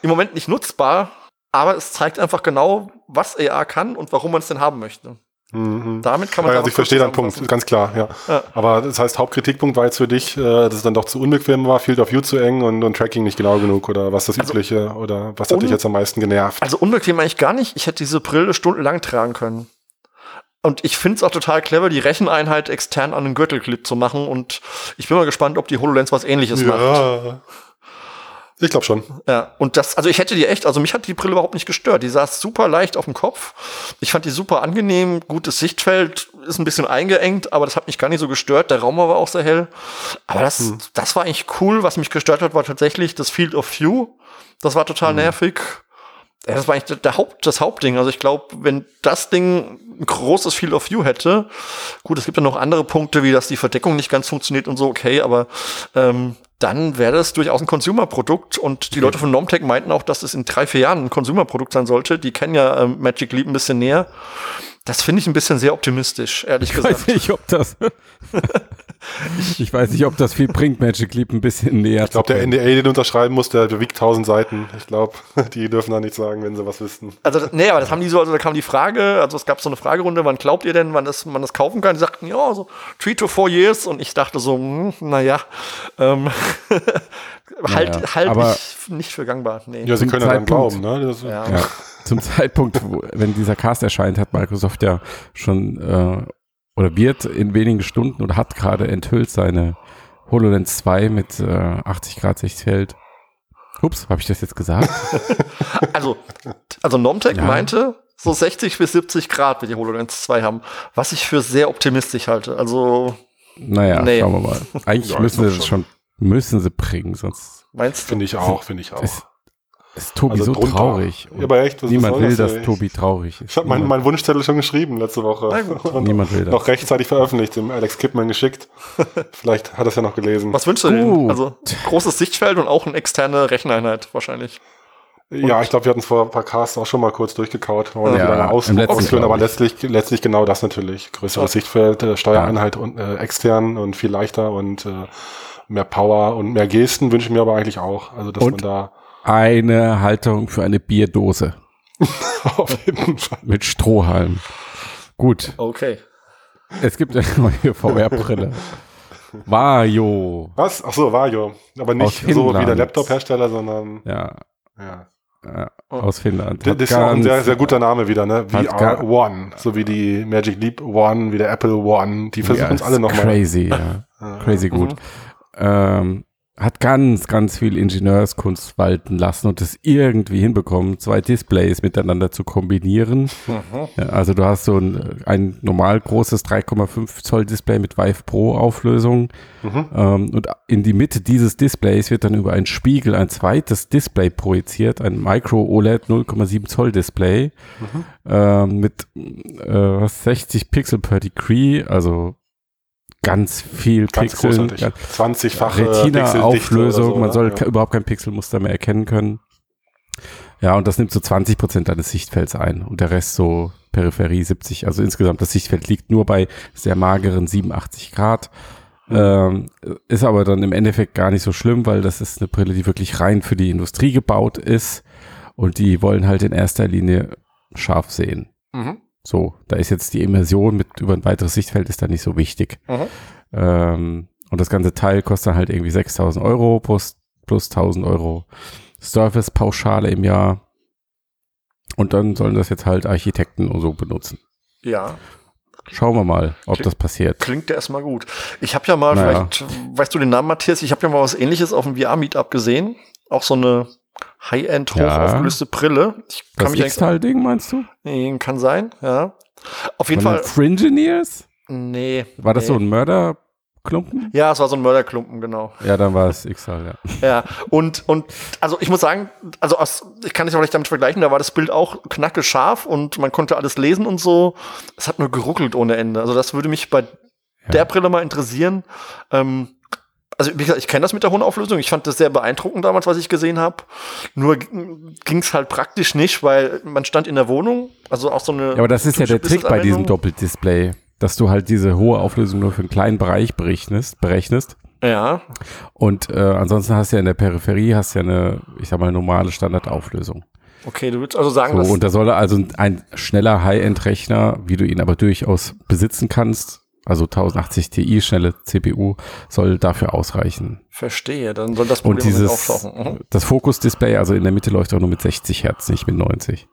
Speaker 3: im Moment nicht nutzbar, aber es zeigt einfach genau, was AR kann und warum man es denn haben möchte.
Speaker 2: Mhm.
Speaker 3: Damit kann man
Speaker 2: Ja, also ich verstehe deinen Punkt, ganz klar, ja.
Speaker 3: Ja.
Speaker 2: Aber das heißt, Hauptkritikpunkt war jetzt für dich, äh, dass es dann doch zu unbequem war, Field of View zu eng und, und Tracking nicht genau genug oder was das Übliche oder was hat dich jetzt am meisten genervt?
Speaker 3: Also unbequem eigentlich gar nicht. Ich hätte diese Brille stundenlang tragen können. Und ich finde es auch total clever, die Recheneinheit extern an den Gürtelclip zu machen. Und ich bin mal gespannt, ob die HoloLens was ähnliches macht.
Speaker 2: Ich glaube schon.
Speaker 3: Ja, und das, also ich hätte die echt, also mich hat die Brille überhaupt nicht gestört. Die saß super leicht auf dem Kopf. Ich fand die super angenehm, gutes Sichtfeld, ist ein bisschen eingeengt, aber das hat mich gar nicht so gestört. Der Raum war auch sehr hell. Aber das, das war eigentlich cool. Was mich gestört hat, war tatsächlich das Field of View. Das war total nervig. Ja, das war eigentlich der, der Haupt, das Hauptding. Also ich glaube, wenn das Ding ein großes Field of View hätte, gut, es gibt ja noch andere Punkte, wie dass die Verdeckung nicht ganz funktioniert und so, okay, aber ähm, dann wäre das durchaus ein Consumer-Produkt und die Leute von Normtech meinten auch, dass es in drei, vier Jahren ein Consumer-Produkt sein sollte. Die kennen ja ähm, Magic Leap ein bisschen näher. Das finde ich ein bisschen sehr optimistisch, ehrlich
Speaker 1: Ich weiß
Speaker 3: gesagt.
Speaker 1: nicht, ob das. [laughs] Ich weiß nicht, ob das viel bringt, Magic Leap ein bisschen näher
Speaker 2: Ich glaube, der NDA, den du unterschreiben musst, der wiegt 1000 Seiten. Ich glaube, [laughs] die dürfen da nichts sagen, wenn sie was wissen.
Speaker 3: Also, nee, aber das haben die so, also da kam die Frage, also es gab so eine Fragerunde, wann glaubt ihr denn, wann das, man das kaufen kann? Die sagten, ja, so three to four years. Und ich dachte so, hm, naja, ähm, [laughs] halt,
Speaker 1: Naja,
Speaker 3: halt
Speaker 1: aber-
Speaker 3: nicht, nicht für gangbar. Nee.
Speaker 2: Ja, sie können ja dann glauben, ne? Das,
Speaker 3: Ja.
Speaker 1: Ja, zum [laughs] Zeitpunkt, wo, wenn dieser Cast erscheint, hat Microsoft ja schon äh, oder wird in wenigen Stunden oder hat gerade enthüllt seine HoloLens 2 mit äh, 80 Grad Sichtfeld. Ups, habe ich das jetzt gesagt? [laughs]
Speaker 3: Also, also Nomtech
Speaker 1: Ja.
Speaker 3: meinte, so 60 bis 70 Grad wird die HoloLens 2 haben, was ich für sehr optimistisch halte. Also,
Speaker 1: Naja,
Speaker 3: Nee.
Speaker 1: schauen wir mal. Eigentlich
Speaker 2: Ja, ich
Speaker 1: müssen sie das schon, müssen sie bringen, sonst
Speaker 3: meinst du?
Speaker 2: Finde ich auch, finde ich auch.
Speaker 1: ist, ist Tobi
Speaker 2: Also
Speaker 1: so
Speaker 2: drunter.
Speaker 1: traurig.
Speaker 2: Ja, aber echt, was
Speaker 1: niemand
Speaker 2: soll
Speaker 1: will,
Speaker 2: das,
Speaker 1: dass? Tobi traurig ist.
Speaker 2: Ich habe meinen mein Wunschzettel schon geschrieben letzte Woche. Und
Speaker 1: niemand will das.
Speaker 2: noch rechtzeitig veröffentlicht, dem Alex Kipman geschickt. [laughs] Vielleicht hat er es ja noch gelesen.
Speaker 3: Was wünschst du denn? Also, großes Sichtfeld und auch eine externe Recheneinheit wahrscheinlich.
Speaker 2: Ja, ich glaube, wir hatten es vor ein paar Casts auch schon mal kurz durchgekaut. Wollen wir
Speaker 1: Ja,
Speaker 2: wieder mal aus ausführen, aber
Speaker 1: ich.
Speaker 2: letztlich, letztlich genau das natürlich. Größeres
Speaker 3: Ja.
Speaker 2: Sichtfeld, äh, Steuereinheit und äh, extern und viel leichter und äh, mehr Power und mehr Gesten wünsche ich mir aber eigentlich auch. Also, dass
Speaker 1: Und?
Speaker 2: man da
Speaker 1: Eine Halterung für eine Bierdose [laughs]
Speaker 2: auf jeden Fall.
Speaker 1: mit Strohhalm. Gut,
Speaker 3: Okay.
Speaker 1: es gibt eine neue VR-Brille. Vario.
Speaker 2: Was? Ach so, Vario. Aber
Speaker 1: Aus
Speaker 2: nicht so wie der Laptop-Hersteller, sondern
Speaker 1: Ja,
Speaker 2: ja.
Speaker 1: äh, aus Finnland.
Speaker 2: Das ist auch ein sehr, sehr guter Name wieder, ne? VR One. So wie die Magic Leap One, wie der Apple One. Die versuchen
Speaker 1: Ja,
Speaker 2: uns alle nochmal.
Speaker 1: Crazy, [laughs] ja. Crazy gut.
Speaker 3: Mhm.
Speaker 1: Ähm, hat ganz, ganz viel Ingenieurskunst walten lassen und es irgendwie hinbekommen, zwei Displays miteinander zu kombinieren.
Speaker 3: Mhm.
Speaker 1: Also du hast so ein, ein normal großes 3,5 Zoll Display mit Vive Pro Auflösung
Speaker 2: Mhm.
Speaker 1: ähm, und in die Mitte dieses Displays wird dann über einen Spiegel ein zweites Display projiziert, ein Micro OLED 0,7 Zoll Display
Speaker 2: Mhm.
Speaker 1: ähm, mit äh, was 60 Pixel per Degree, also ganz viel
Speaker 2: Ganz
Speaker 1: Pixel,
Speaker 2: großartig. 20-fache
Speaker 1: Retina-Auflösung, man soll
Speaker 2: ja.
Speaker 1: ke- überhaupt kein Pixelmuster mehr erkennen können. Ja, und das nimmt so 20 Prozent deines Sichtfelds ein und der Rest so Peripherie 70. Also insgesamt das Sichtfeld liegt nur bei sehr mageren 87 Grad. Ähm, ist aber dann im Endeffekt gar nicht so schlimm, weil das ist eine Brille, die wirklich rein für die Industrie gebaut ist und die wollen halt in erster Linie scharf sehen.
Speaker 3: Mhm.
Speaker 1: So, da ist jetzt die Immersion mit über ein weiteres Sichtfeld ist da nicht so wichtig.
Speaker 3: Mhm.
Speaker 1: Ähm, und das ganze Teil kostet dann halt irgendwie 6000 Euro plus, plus 1000 Euro Service-Pauschale im Jahr. Und dann sollen das jetzt halt Architekten und so benutzen.
Speaker 3: Ja,
Speaker 1: Schauen wir mal, ob
Speaker 3: Klingt-
Speaker 1: das passiert.
Speaker 3: klingt ja erstmal gut. Ich habe ja mal,
Speaker 1: Naja.
Speaker 3: vielleicht, weißt du den Namen, Matthias? Ich habe ja mal was ähnliches auf dem VR-Meetup gesehen. Auch so eine High-End,
Speaker 1: Ja.
Speaker 3: aufgelöste Brille. Ich kann
Speaker 1: Das X-Teil-Ding meinst du?
Speaker 3: Nee, kann sein, ja. Auf jeden
Speaker 1: Von
Speaker 3: Fall.
Speaker 1: Fringineers?
Speaker 3: Nee.
Speaker 1: War das
Speaker 3: nee.
Speaker 1: so ein Mörderklumpen?
Speaker 3: Ja, es war so ein Mörderklumpen, genau.
Speaker 1: Ja, dann war es X-Teil, ja.
Speaker 3: Ja, und, und also ich muss sagen, also aus, ich kann es vielleicht damit vergleichen, da war das Bild auch knacke scharf und man konnte alles lesen und so. Es hat nur geruckelt ohne Ende. Also das würde mich bei der Brille mal interessieren. Ähm, also wie gesagt, ich kenne das mit der hohen Auflösung. Ich fand das sehr beeindruckend damals, was ich gesehen habe. Nur ging es halt praktisch nicht, weil man stand in der Wohnung, also auch so eine.
Speaker 1: Ja, aber das ist ja der Trick bei diesem. Doppeldisplay, dass du halt diese hohe Auflösung nur für einen kleinen Bereich berechnest, berechnest.
Speaker 3: Ja,
Speaker 1: Und äh, ansonsten hast du ja in der Peripherie hast ja eine, ich sag mal, normale Standardauflösung.
Speaker 3: okay, du würdest also sagen,
Speaker 1: So,
Speaker 3: dass
Speaker 1: und da soll also ein schneller High-End-Rechner, wie du ihn aber durchaus besitzen kannst, also 1080 Ti, schnelle CPU, soll dafür ausreichen.
Speaker 3: verstehe, dann soll das
Speaker 1: Und
Speaker 3: Problem nicht
Speaker 1: dieses,
Speaker 3: auftauchen. Mhm.
Speaker 1: das Fokus-Display, also in der Mitte läuft auch nur mit 60 Hertz, nicht mit 90.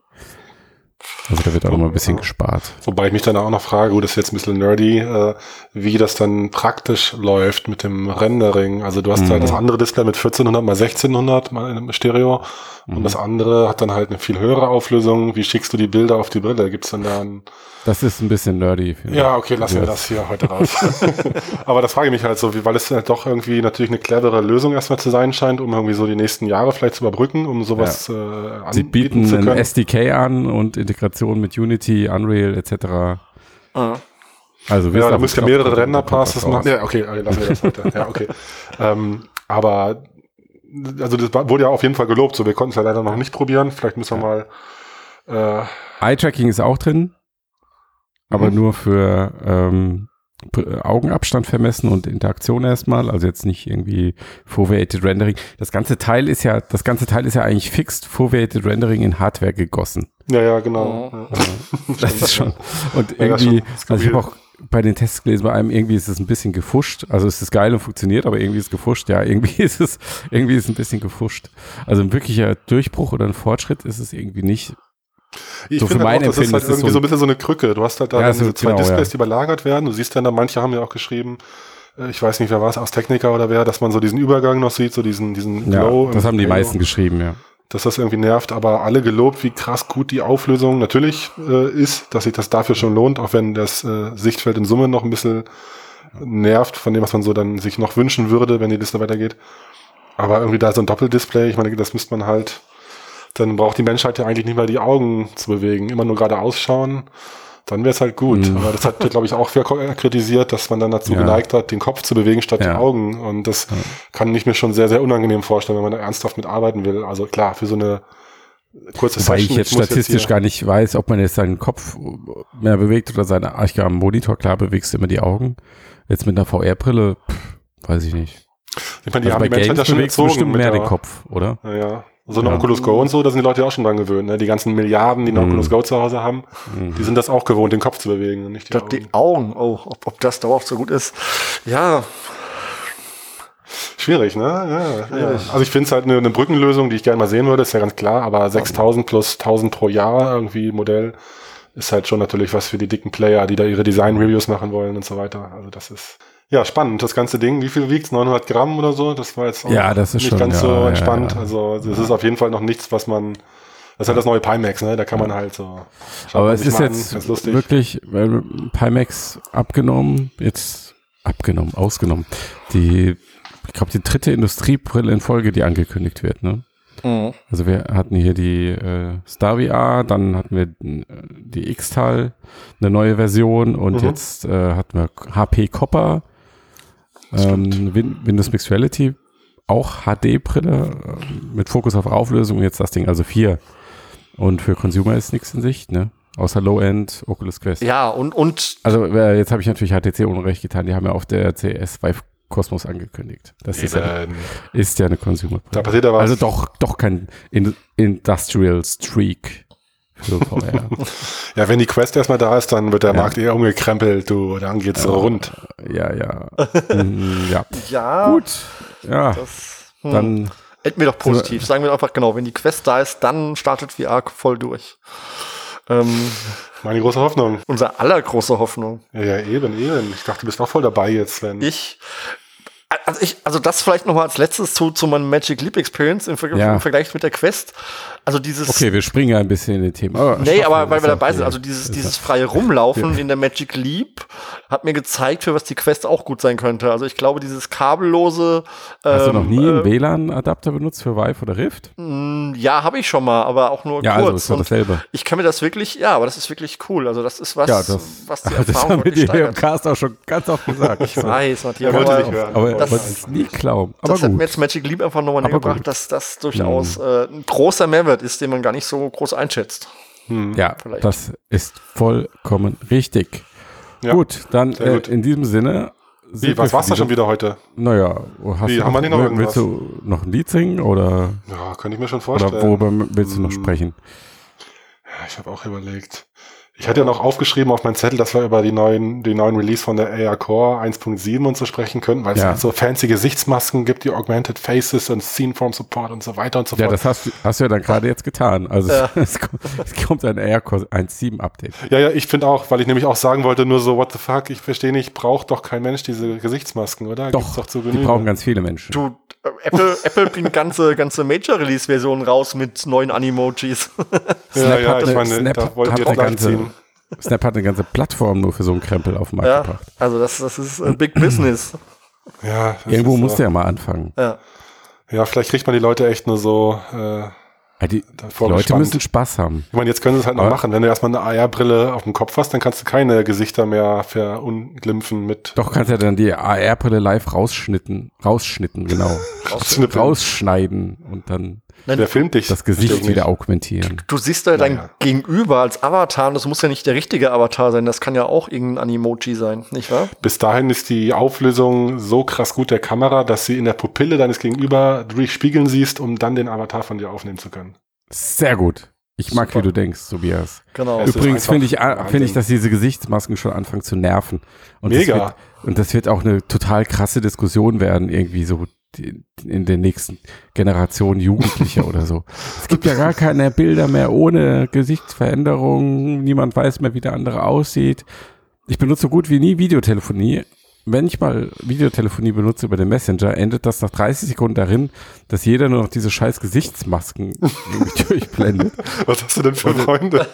Speaker 1: Also da wird auch noch mal ein bisschen gespart.
Speaker 2: Wobei ich mich dann auch noch frage, gut, das ist jetzt ein bisschen nerdy, äh, wie das dann praktisch läuft mit dem Rendering. Also du hast
Speaker 1: Mhm.
Speaker 2: halt das andere Display mit 1400 mal 1600 mal im Stereo
Speaker 1: Mhm.
Speaker 2: und das andere hat dann halt eine viel höhere Auflösung. Wie schickst du die Bilder auf die Brille? Gibt's dann da ein
Speaker 1: Das ist ein bisschen nerdy.
Speaker 2: Ja, okay, lassen wir
Speaker 1: Ja.
Speaker 2: das hier heute raus. [laughs] Aber das frage ich mich halt so, weil es halt doch irgendwie natürlich eine clevere Lösung erstmal zu sein scheint, um irgendwie so die nächsten Jahre vielleicht zu überbrücken, um sowas äh, anbieten
Speaker 1: Sie bieten
Speaker 2: zu
Speaker 1: ein
Speaker 2: können.
Speaker 1: SDK an und Integration mit Unity, Unreal etc.
Speaker 3: Ah.
Speaker 1: Also wir
Speaker 2: Ja, musst ja
Speaker 1: dem
Speaker 2: mehrere Render-Passes machen. Ja, okay, okay, lassen wir das heute. Ja, okay. ähm, aber also das war- wurde ja auf jeden Fall gelobt, so wir konnten es ja leider noch nicht probieren. Vielleicht müssen wir mal äh.
Speaker 1: Eye-Tracking ist auch drin, aber
Speaker 2: Mhm.
Speaker 1: nur für ähm, Augenabstand vermessen und Interaktion erstmal, also jetzt nicht irgendwie Foveated Rendering. Das ganze Teil ist ja, das ganze Teil ist ja eigentlich fixed Foveated Rendering in Hardware gegossen.
Speaker 2: Ja, ja, genau. Ja.
Speaker 1: Das ist schon. [laughs] Und irgendwie, also ich habe auch bei den Tests gelesen, bei einem irgendwie ist es ein bisschen gefuscht. Also es ist geil und funktioniert, aber irgendwie ist es gefuscht. Ja, irgendwie [laughs] ist es, irgendwie ist es ein bisschen gefuscht. Also ein wirklicher Durchbruch oder ein Fortschritt ist es irgendwie nicht.
Speaker 2: Ich
Speaker 1: So
Speaker 2: finde halt auch, das ist halt
Speaker 1: ist
Speaker 2: irgendwie
Speaker 1: so ein-
Speaker 2: bisschen so eine Krücke. Du hast halt da
Speaker 1: Ja,
Speaker 2: diese zwei
Speaker 1: genau,
Speaker 2: Displays,
Speaker 1: ja.
Speaker 2: die überlagert werden. Du siehst dann da, manche haben ja auch geschrieben, äh, ich weiß nicht, wer war es, aus Techniker oder wer, dass man so diesen Übergang noch sieht, so diesen, diesen
Speaker 1: Ja,
Speaker 2: Glow.
Speaker 1: das
Speaker 2: im
Speaker 1: haben die
Speaker 2: Halo.
Speaker 1: meisten geschrieben, ja.
Speaker 2: dass das irgendwie nervt, aber alle gelobt, wie krass gut die Auflösung natürlich äh, ist, dass sich das dafür schon lohnt, auch wenn das äh, Sichtfeld in Summe noch ein bisschen nervt von dem, was man so dann sich noch wünschen würde, wenn die Liste weitergeht. Aber irgendwie da so ein Doppeldisplay, ich meine, das müsste man halt, dann braucht die Menschheit ja eigentlich nicht mal die Augen zu bewegen, immer nur gerade ausschauen. Dann wäre es halt gut.
Speaker 1: Mhm.
Speaker 2: Aber das hat, glaube ich, auch wer kritisiert, dass man dann dazu
Speaker 1: Ja.
Speaker 2: geneigt hat, den Kopf zu bewegen statt
Speaker 1: Ja.
Speaker 2: die Augen. Und das kann ich mir schon sehr, sehr unangenehm vorstellen, wenn man da ernsthaft mit arbeiten will. Also klar, für so eine kurze
Speaker 1: Wobei ich jetzt statistisch
Speaker 2: hier-
Speaker 1: gar nicht weiß, ob man jetzt seinen Kopf mehr bewegt oder seine, ich glaube, am Monitor, klar, bewegst du immer die Augen. Jetzt mit einer VR-Brille, weiß ich nicht.
Speaker 2: Ich meine, die
Speaker 1: Also
Speaker 2: haben die
Speaker 1: Games
Speaker 2: ja schon
Speaker 1: bewegst du
Speaker 2: erzogen.
Speaker 1: bestimmt mehr den Kopf, oder?
Speaker 2: Ja, ja. So eine
Speaker 1: Ja.
Speaker 2: Oculus Go und so, da sind die Leute ja auch schon dran gewöhnt. Ne? Die ganzen Milliarden, die eine
Speaker 1: Mhm.
Speaker 2: Oculus Go zu Hause haben,
Speaker 1: Mhm.
Speaker 2: die sind das auch gewohnt, den Kopf zu bewegen und nicht die Augen.
Speaker 3: die Augen, oh, ob, ob das dauerhaft so gut ist. Ja,
Speaker 2: Schwierig, ne? Ja, ja. Also ich finde es halt eine, eine Brückenlösung, die ich gerne mal sehen würde, ist ja ganz klar, aber 6000 plus 1000 pro Jahr irgendwie Modell ist halt schon natürlich was für die dicken Player, die da ihre Design-Reviews machen wollen und so weiter. Also das ist, ja, spannend, das ganze Ding. Wie viel wiegt 900 Gramm oder so? Das war jetzt auch
Speaker 1: Ja, das ist
Speaker 2: nicht
Speaker 1: schon,
Speaker 2: ganz
Speaker 1: ja,
Speaker 2: so
Speaker 1: ja,
Speaker 2: entspannt.
Speaker 1: ja.
Speaker 2: Also das ist auf jeden Fall noch nichts, was man, das ist halt das neue Pimax, ne? Da kann man halt so.
Speaker 1: Aber es ist
Speaker 2: an,
Speaker 1: jetzt
Speaker 2: ganz lustig.
Speaker 1: wirklich, weil Pimax abgenommen, jetzt abgenommen, ausgenommen. Die, ich glaube, die dritte Industriebrille in Folge, die angekündigt wird, ne?
Speaker 3: mhm.
Speaker 1: Also wir hatten hier die äh, Star VR, dann hatten wir äh, die X-Tal, eine neue Version und
Speaker 2: Mhm.
Speaker 1: jetzt äh, hatten wir HP Copper, ähm, Win Windows Mixed Reality, auch HD-Brille äh, mit Fokus auf Auflösung und jetzt das Ding, also vier. Und für Consumer ist nichts in Sicht, ne? Außer Low-End, Oculus Quest.
Speaker 3: ja, und, und
Speaker 1: Also äh, jetzt habe ich natürlich HTC Unrecht getan, die haben ja auf der CS Vive Cosmos angekündigt. Das ist ja, ist ja eine Consumer.
Speaker 2: Da passiert was.
Speaker 1: Also doch, doch kein In Industrial Streak für VR. [laughs]
Speaker 2: Ja, wenn die Quest erstmal da ist, dann wird der
Speaker 1: Ja.
Speaker 2: Markt eher umgekrempelt, du. Dann geht's so rund.
Speaker 1: ja, ja. Mhm, ja. [laughs]
Speaker 3: ja,
Speaker 1: Gut. Ja,
Speaker 3: das hm.
Speaker 1: dann
Speaker 3: Enden wir doch positiv. Sagen wir einfach genau, wenn die Quest da ist, dann startet VR voll durch. Ähm,
Speaker 2: Meine große Hoffnung.
Speaker 3: unsere allergroße Hoffnung.
Speaker 2: Ja, ja, eben, eben. Ich dachte, du bist auch voll dabei jetzt, Sven.
Speaker 3: Ich, also ich, also das vielleicht noch mal als letztes zu, zu meinem Magic Leap Experience im, Ver
Speaker 1: Ja.
Speaker 3: im Vergleich mit der Quest. Also dieses,
Speaker 1: okay, wir springen ja ein bisschen in den Themen. Aber
Speaker 3: Nee, aber weil
Speaker 1: das
Speaker 3: wir dabei sind, also dieses,
Speaker 1: Ist
Speaker 3: dieses freie Rumlaufen in der Magic Leap hat mir gezeigt, für was die Quest auch gut sein könnte. Also ich glaube, dieses kabellose.
Speaker 1: Hast du noch
Speaker 3: ähm,
Speaker 1: nie einen
Speaker 3: äh,
Speaker 1: WLAN-Adapter benutzt für Vive oder Rift?
Speaker 3: mh, Ja, habe ich schon mal, aber auch nur
Speaker 1: Ja, also
Speaker 3: kurz.
Speaker 1: ist doch
Speaker 3: Und
Speaker 1: dasselbe.
Speaker 3: ich kann mir das wirklich, ja, aber das ist wirklich cool. Also das ist was,
Speaker 1: Ja, das,
Speaker 3: was die [laughs]
Speaker 1: das
Speaker 3: Erfahrung
Speaker 1: haben wir dir im. Cast auch schon ganz oft gesagt.
Speaker 3: Ich weiß, Matthias,
Speaker 2: Wollte
Speaker 3: aber
Speaker 2: nicht hören.
Speaker 1: Aber
Speaker 3: Das-
Speaker 1: ist nie glauben. Aber
Speaker 3: das hat
Speaker 1: gut.
Speaker 3: mir jetzt Magic Leap einfach nochmal
Speaker 1: Aber
Speaker 3: näher gebracht,
Speaker 1: gut.
Speaker 3: dass das durchaus äh, ein großer Mehrwert ist, den man gar nicht so groß einschätzt.
Speaker 1: Ja,
Speaker 3: Vielleicht.
Speaker 1: das ist vollkommen richtig.
Speaker 2: Ja,
Speaker 1: Gut, dann äh,
Speaker 2: gut.
Speaker 1: in diesem Sinne.
Speaker 2: Wie, was
Speaker 1: wir
Speaker 2: war's da schon wieder heute?
Speaker 1: Naja, hast
Speaker 2: Wie,
Speaker 1: du
Speaker 2: haben wir nicht noch
Speaker 1: will- willst du noch ein Lied singen oder,
Speaker 2: Ja, könnte ich mir schon vorstellen.
Speaker 1: oder worüber willst du noch
Speaker 2: Hm.
Speaker 1: sprechen?
Speaker 2: Ja, ich habe auch überlegt. Ich hatte ja noch aufgeschrieben auf meinen Zettel, dass wir über die neuen, die neuen Release von der AR Core 1.7 und so sprechen können, weil es
Speaker 1: Ja.
Speaker 2: halt so fancy Gesichtsmasken gibt, die Augmented Faces und Sceneform Support und so weiter und so
Speaker 1: Ja,
Speaker 2: fort.
Speaker 1: das hast, du- hast du ja dann gerade jetzt getan. Also
Speaker 3: Ja. [laughs]
Speaker 1: es, kommt, es kommt ein AirCore 1.7 Update.
Speaker 2: Ja, ja, ich finde auch, weil ich nämlich auch sagen wollte, nur so, what the fuck, ich verstehe nicht, braucht doch kein Mensch diese Gesichtsmasken, oder? Gibt's
Speaker 1: Doch,
Speaker 2: zu
Speaker 1: die brauchen ganz viele Menschen.
Speaker 3: Du, äh, Apple, [laughs] Apple bringt ganze, ganze Major-Release-Versionen raus mit neuen Animojis.
Speaker 2: Ja,
Speaker 1: Snap
Speaker 2: ja,
Speaker 1: hat
Speaker 2: ich
Speaker 1: eine-
Speaker 2: meine,
Speaker 1: Snap
Speaker 2: da wollt
Speaker 1: hat
Speaker 2: ihr
Speaker 1: eine
Speaker 2: jetzt
Speaker 1: ganze-
Speaker 2: nachziehen.
Speaker 1: Snap hat eine ganze Plattform nur für so einen Krempel auf den Markt
Speaker 3: ja,
Speaker 1: gebracht.
Speaker 3: also das, das ist äh, Big Business.
Speaker 2: Ja, das
Speaker 1: Irgendwo
Speaker 2: ist
Speaker 1: musst
Speaker 2: so.
Speaker 1: du ja mal anfangen.
Speaker 3: Ja.
Speaker 2: Ja, vielleicht kriegt man die Leute echt nur so, äh,
Speaker 1: Ja, die, die Leute
Speaker 2: gespannt.
Speaker 1: müssen Spaß haben.
Speaker 2: Ich meine, jetzt können sie es halt noch
Speaker 1: Aber-
Speaker 2: machen. Wenn du erstmal eine AR-Brille auf dem Kopf hast, dann kannst du keine Gesichter mehr verunglimpfen mit
Speaker 1: Doch kannst ja dann die AR-Brille live rausschnitten, rausschnitten, genau. [laughs] Rausschneiden und dann
Speaker 3: Nein,
Speaker 2: Wer filmt dich?
Speaker 1: das Gesicht
Speaker 2: ich
Speaker 1: wieder augmentieren.
Speaker 3: Du siehst da dein
Speaker 2: Naja.
Speaker 3: Gegenüber als Avatar und das muss ja nicht der richtige Avatar sein, das kann ja auch irgendein Animoji sein, nicht wahr?
Speaker 2: Bis dahin ist die Auflösung so krass gut der Kamera, dass sie in der Pupille deines Gegenüber durchspiegeln siehst, um dann den Avatar von dir aufnehmen zu können.
Speaker 1: Sehr gut. Ich mag,
Speaker 2: Super.
Speaker 1: wie du denkst, Tobias.
Speaker 3: Genau.
Speaker 2: Es
Speaker 1: Übrigens finde ich,
Speaker 2: Wahnsinn.
Speaker 1: finde ich, dass diese Gesichtsmasken schon anfangen zu nerven. Und Das
Speaker 2: Mega.
Speaker 1: wird, und das wird auch eine total krasse Diskussion werden, irgendwie so in den nächsten Generationen Jugendlicher oder so. Es gibt ja gar keine Bilder mehr ohne Gesichtsveränderung. Niemand weiß mehr, wie der andere aussieht. Ich benutze so gut wie nie Videotelefonie. Wenn ich mal Videotelefonie benutze über den Messenger, endet das nach 30 Sekunden darin, dass jeder nur noch diese scheiß Gesichtsmasken [laughs] durchblendet.
Speaker 2: Was hast du denn für Freunde?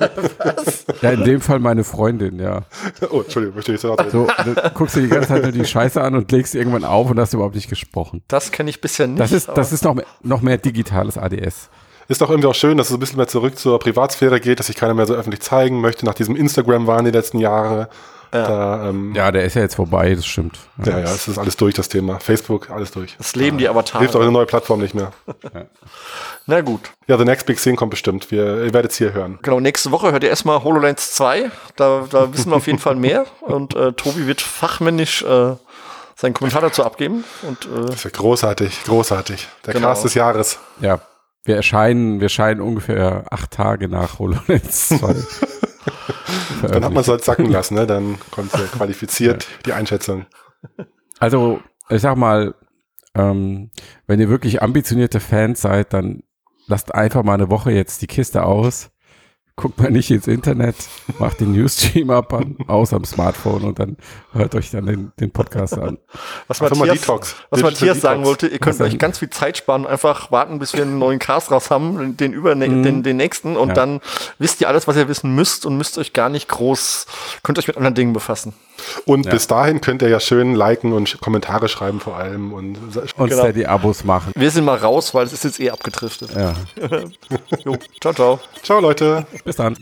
Speaker 1: Ja, in dem Fall meine Freundin, ja.
Speaker 2: oh, Entschuldigung, möchte ich jetzt noch
Speaker 1: So, du guckst dir die ganze Zeit nur die Scheiße an und legst irgendwann auf und hast überhaupt nicht gesprochen.
Speaker 3: Das kenne ich bisher nicht.
Speaker 1: Das ist, das ist noch, mehr- noch mehr digitales ADS.
Speaker 2: Ist doch irgendwie auch schön, dass es ein bisschen mehr zurück zur Privatsphäre geht, dass sich keiner mehr so öffentlich zeigen möchte. Nach diesem Instagram waren die letzten Jahre. Da, ähm, ja.
Speaker 1: Ja, der ist ja jetzt vorbei, das stimmt.
Speaker 2: ja, es ist alles durch, das Thema. Facebook, alles durch.
Speaker 3: das leben die Avatare.
Speaker 2: Hilft auch eine neue Plattform nicht mehr.
Speaker 3: Na gut.
Speaker 2: Ja, The Next Big Thing kommt bestimmt. Wir, ihr werdet es hier hören.
Speaker 3: Genau, nächste Woche hört ihr erstmal HoloLens 2. Da, da wissen wir auf jeden Fall mehr. Und äh, Tobi wird fachmännisch äh, seinen Kommentar dazu abgeben. Und äh,
Speaker 2: Das wird großartig, großartig. Der
Speaker 3: Genau.
Speaker 2: Cast des Jahres.
Speaker 1: Ja, wir erscheinen, wir erscheinen ungefähr acht Tage nach HoloLens 2. [laughs]
Speaker 2: Dann hat man es halt sacken lassen, ne? Dann kommt ja qualifiziert [laughs] die Einschätzung.
Speaker 1: Also, ich sag mal, ähm, wenn ihr wirklich ambitionierte Fans seid, dann lasst einfach mal eine Woche jetzt die Kiste aus. Guckt mal nicht ins Internet, macht den Newsstream ab, [laughs] an, aus am Smartphone und dann hört euch dann den, den Podcast an. [laughs]
Speaker 3: was
Speaker 2: mal
Speaker 3: Matthias,
Speaker 2: Detox.
Speaker 3: was
Speaker 2: Digital
Speaker 3: Matthias sagen
Speaker 2: Detox.
Speaker 3: wollte, ihr könnt
Speaker 1: Was
Speaker 3: euch ganz viel Zeit sparen und einfach warten, bis wir einen neuen Cast raus haben, den, über, den, den nächsten. Und
Speaker 1: Ja.
Speaker 3: dann wisst ihr alles, was ihr wissen müsst und müsst euch gar nicht groß, könnt euch mit anderen Dingen befassen.
Speaker 2: Und bis dahin könnt ihr ja schön liken und Kommentare schreiben vor allem. Und
Speaker 1: Und
Speaker 3: Genau.
Speaker 1: Steady-Abos machen.
Speaker 3: Wir sind mal raus, weil es ist jetzt eh abgedriftet.
Speaker 1: Ja. [laughs]
Speaker 3: Jo, ciao, ciao.
Speaker 2: ciao Leute.
Speaker 1: Bis dann.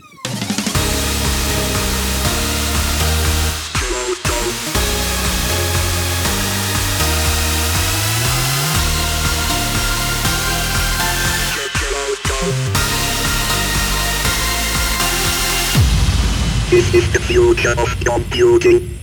Speaker 4: This is the future of computing.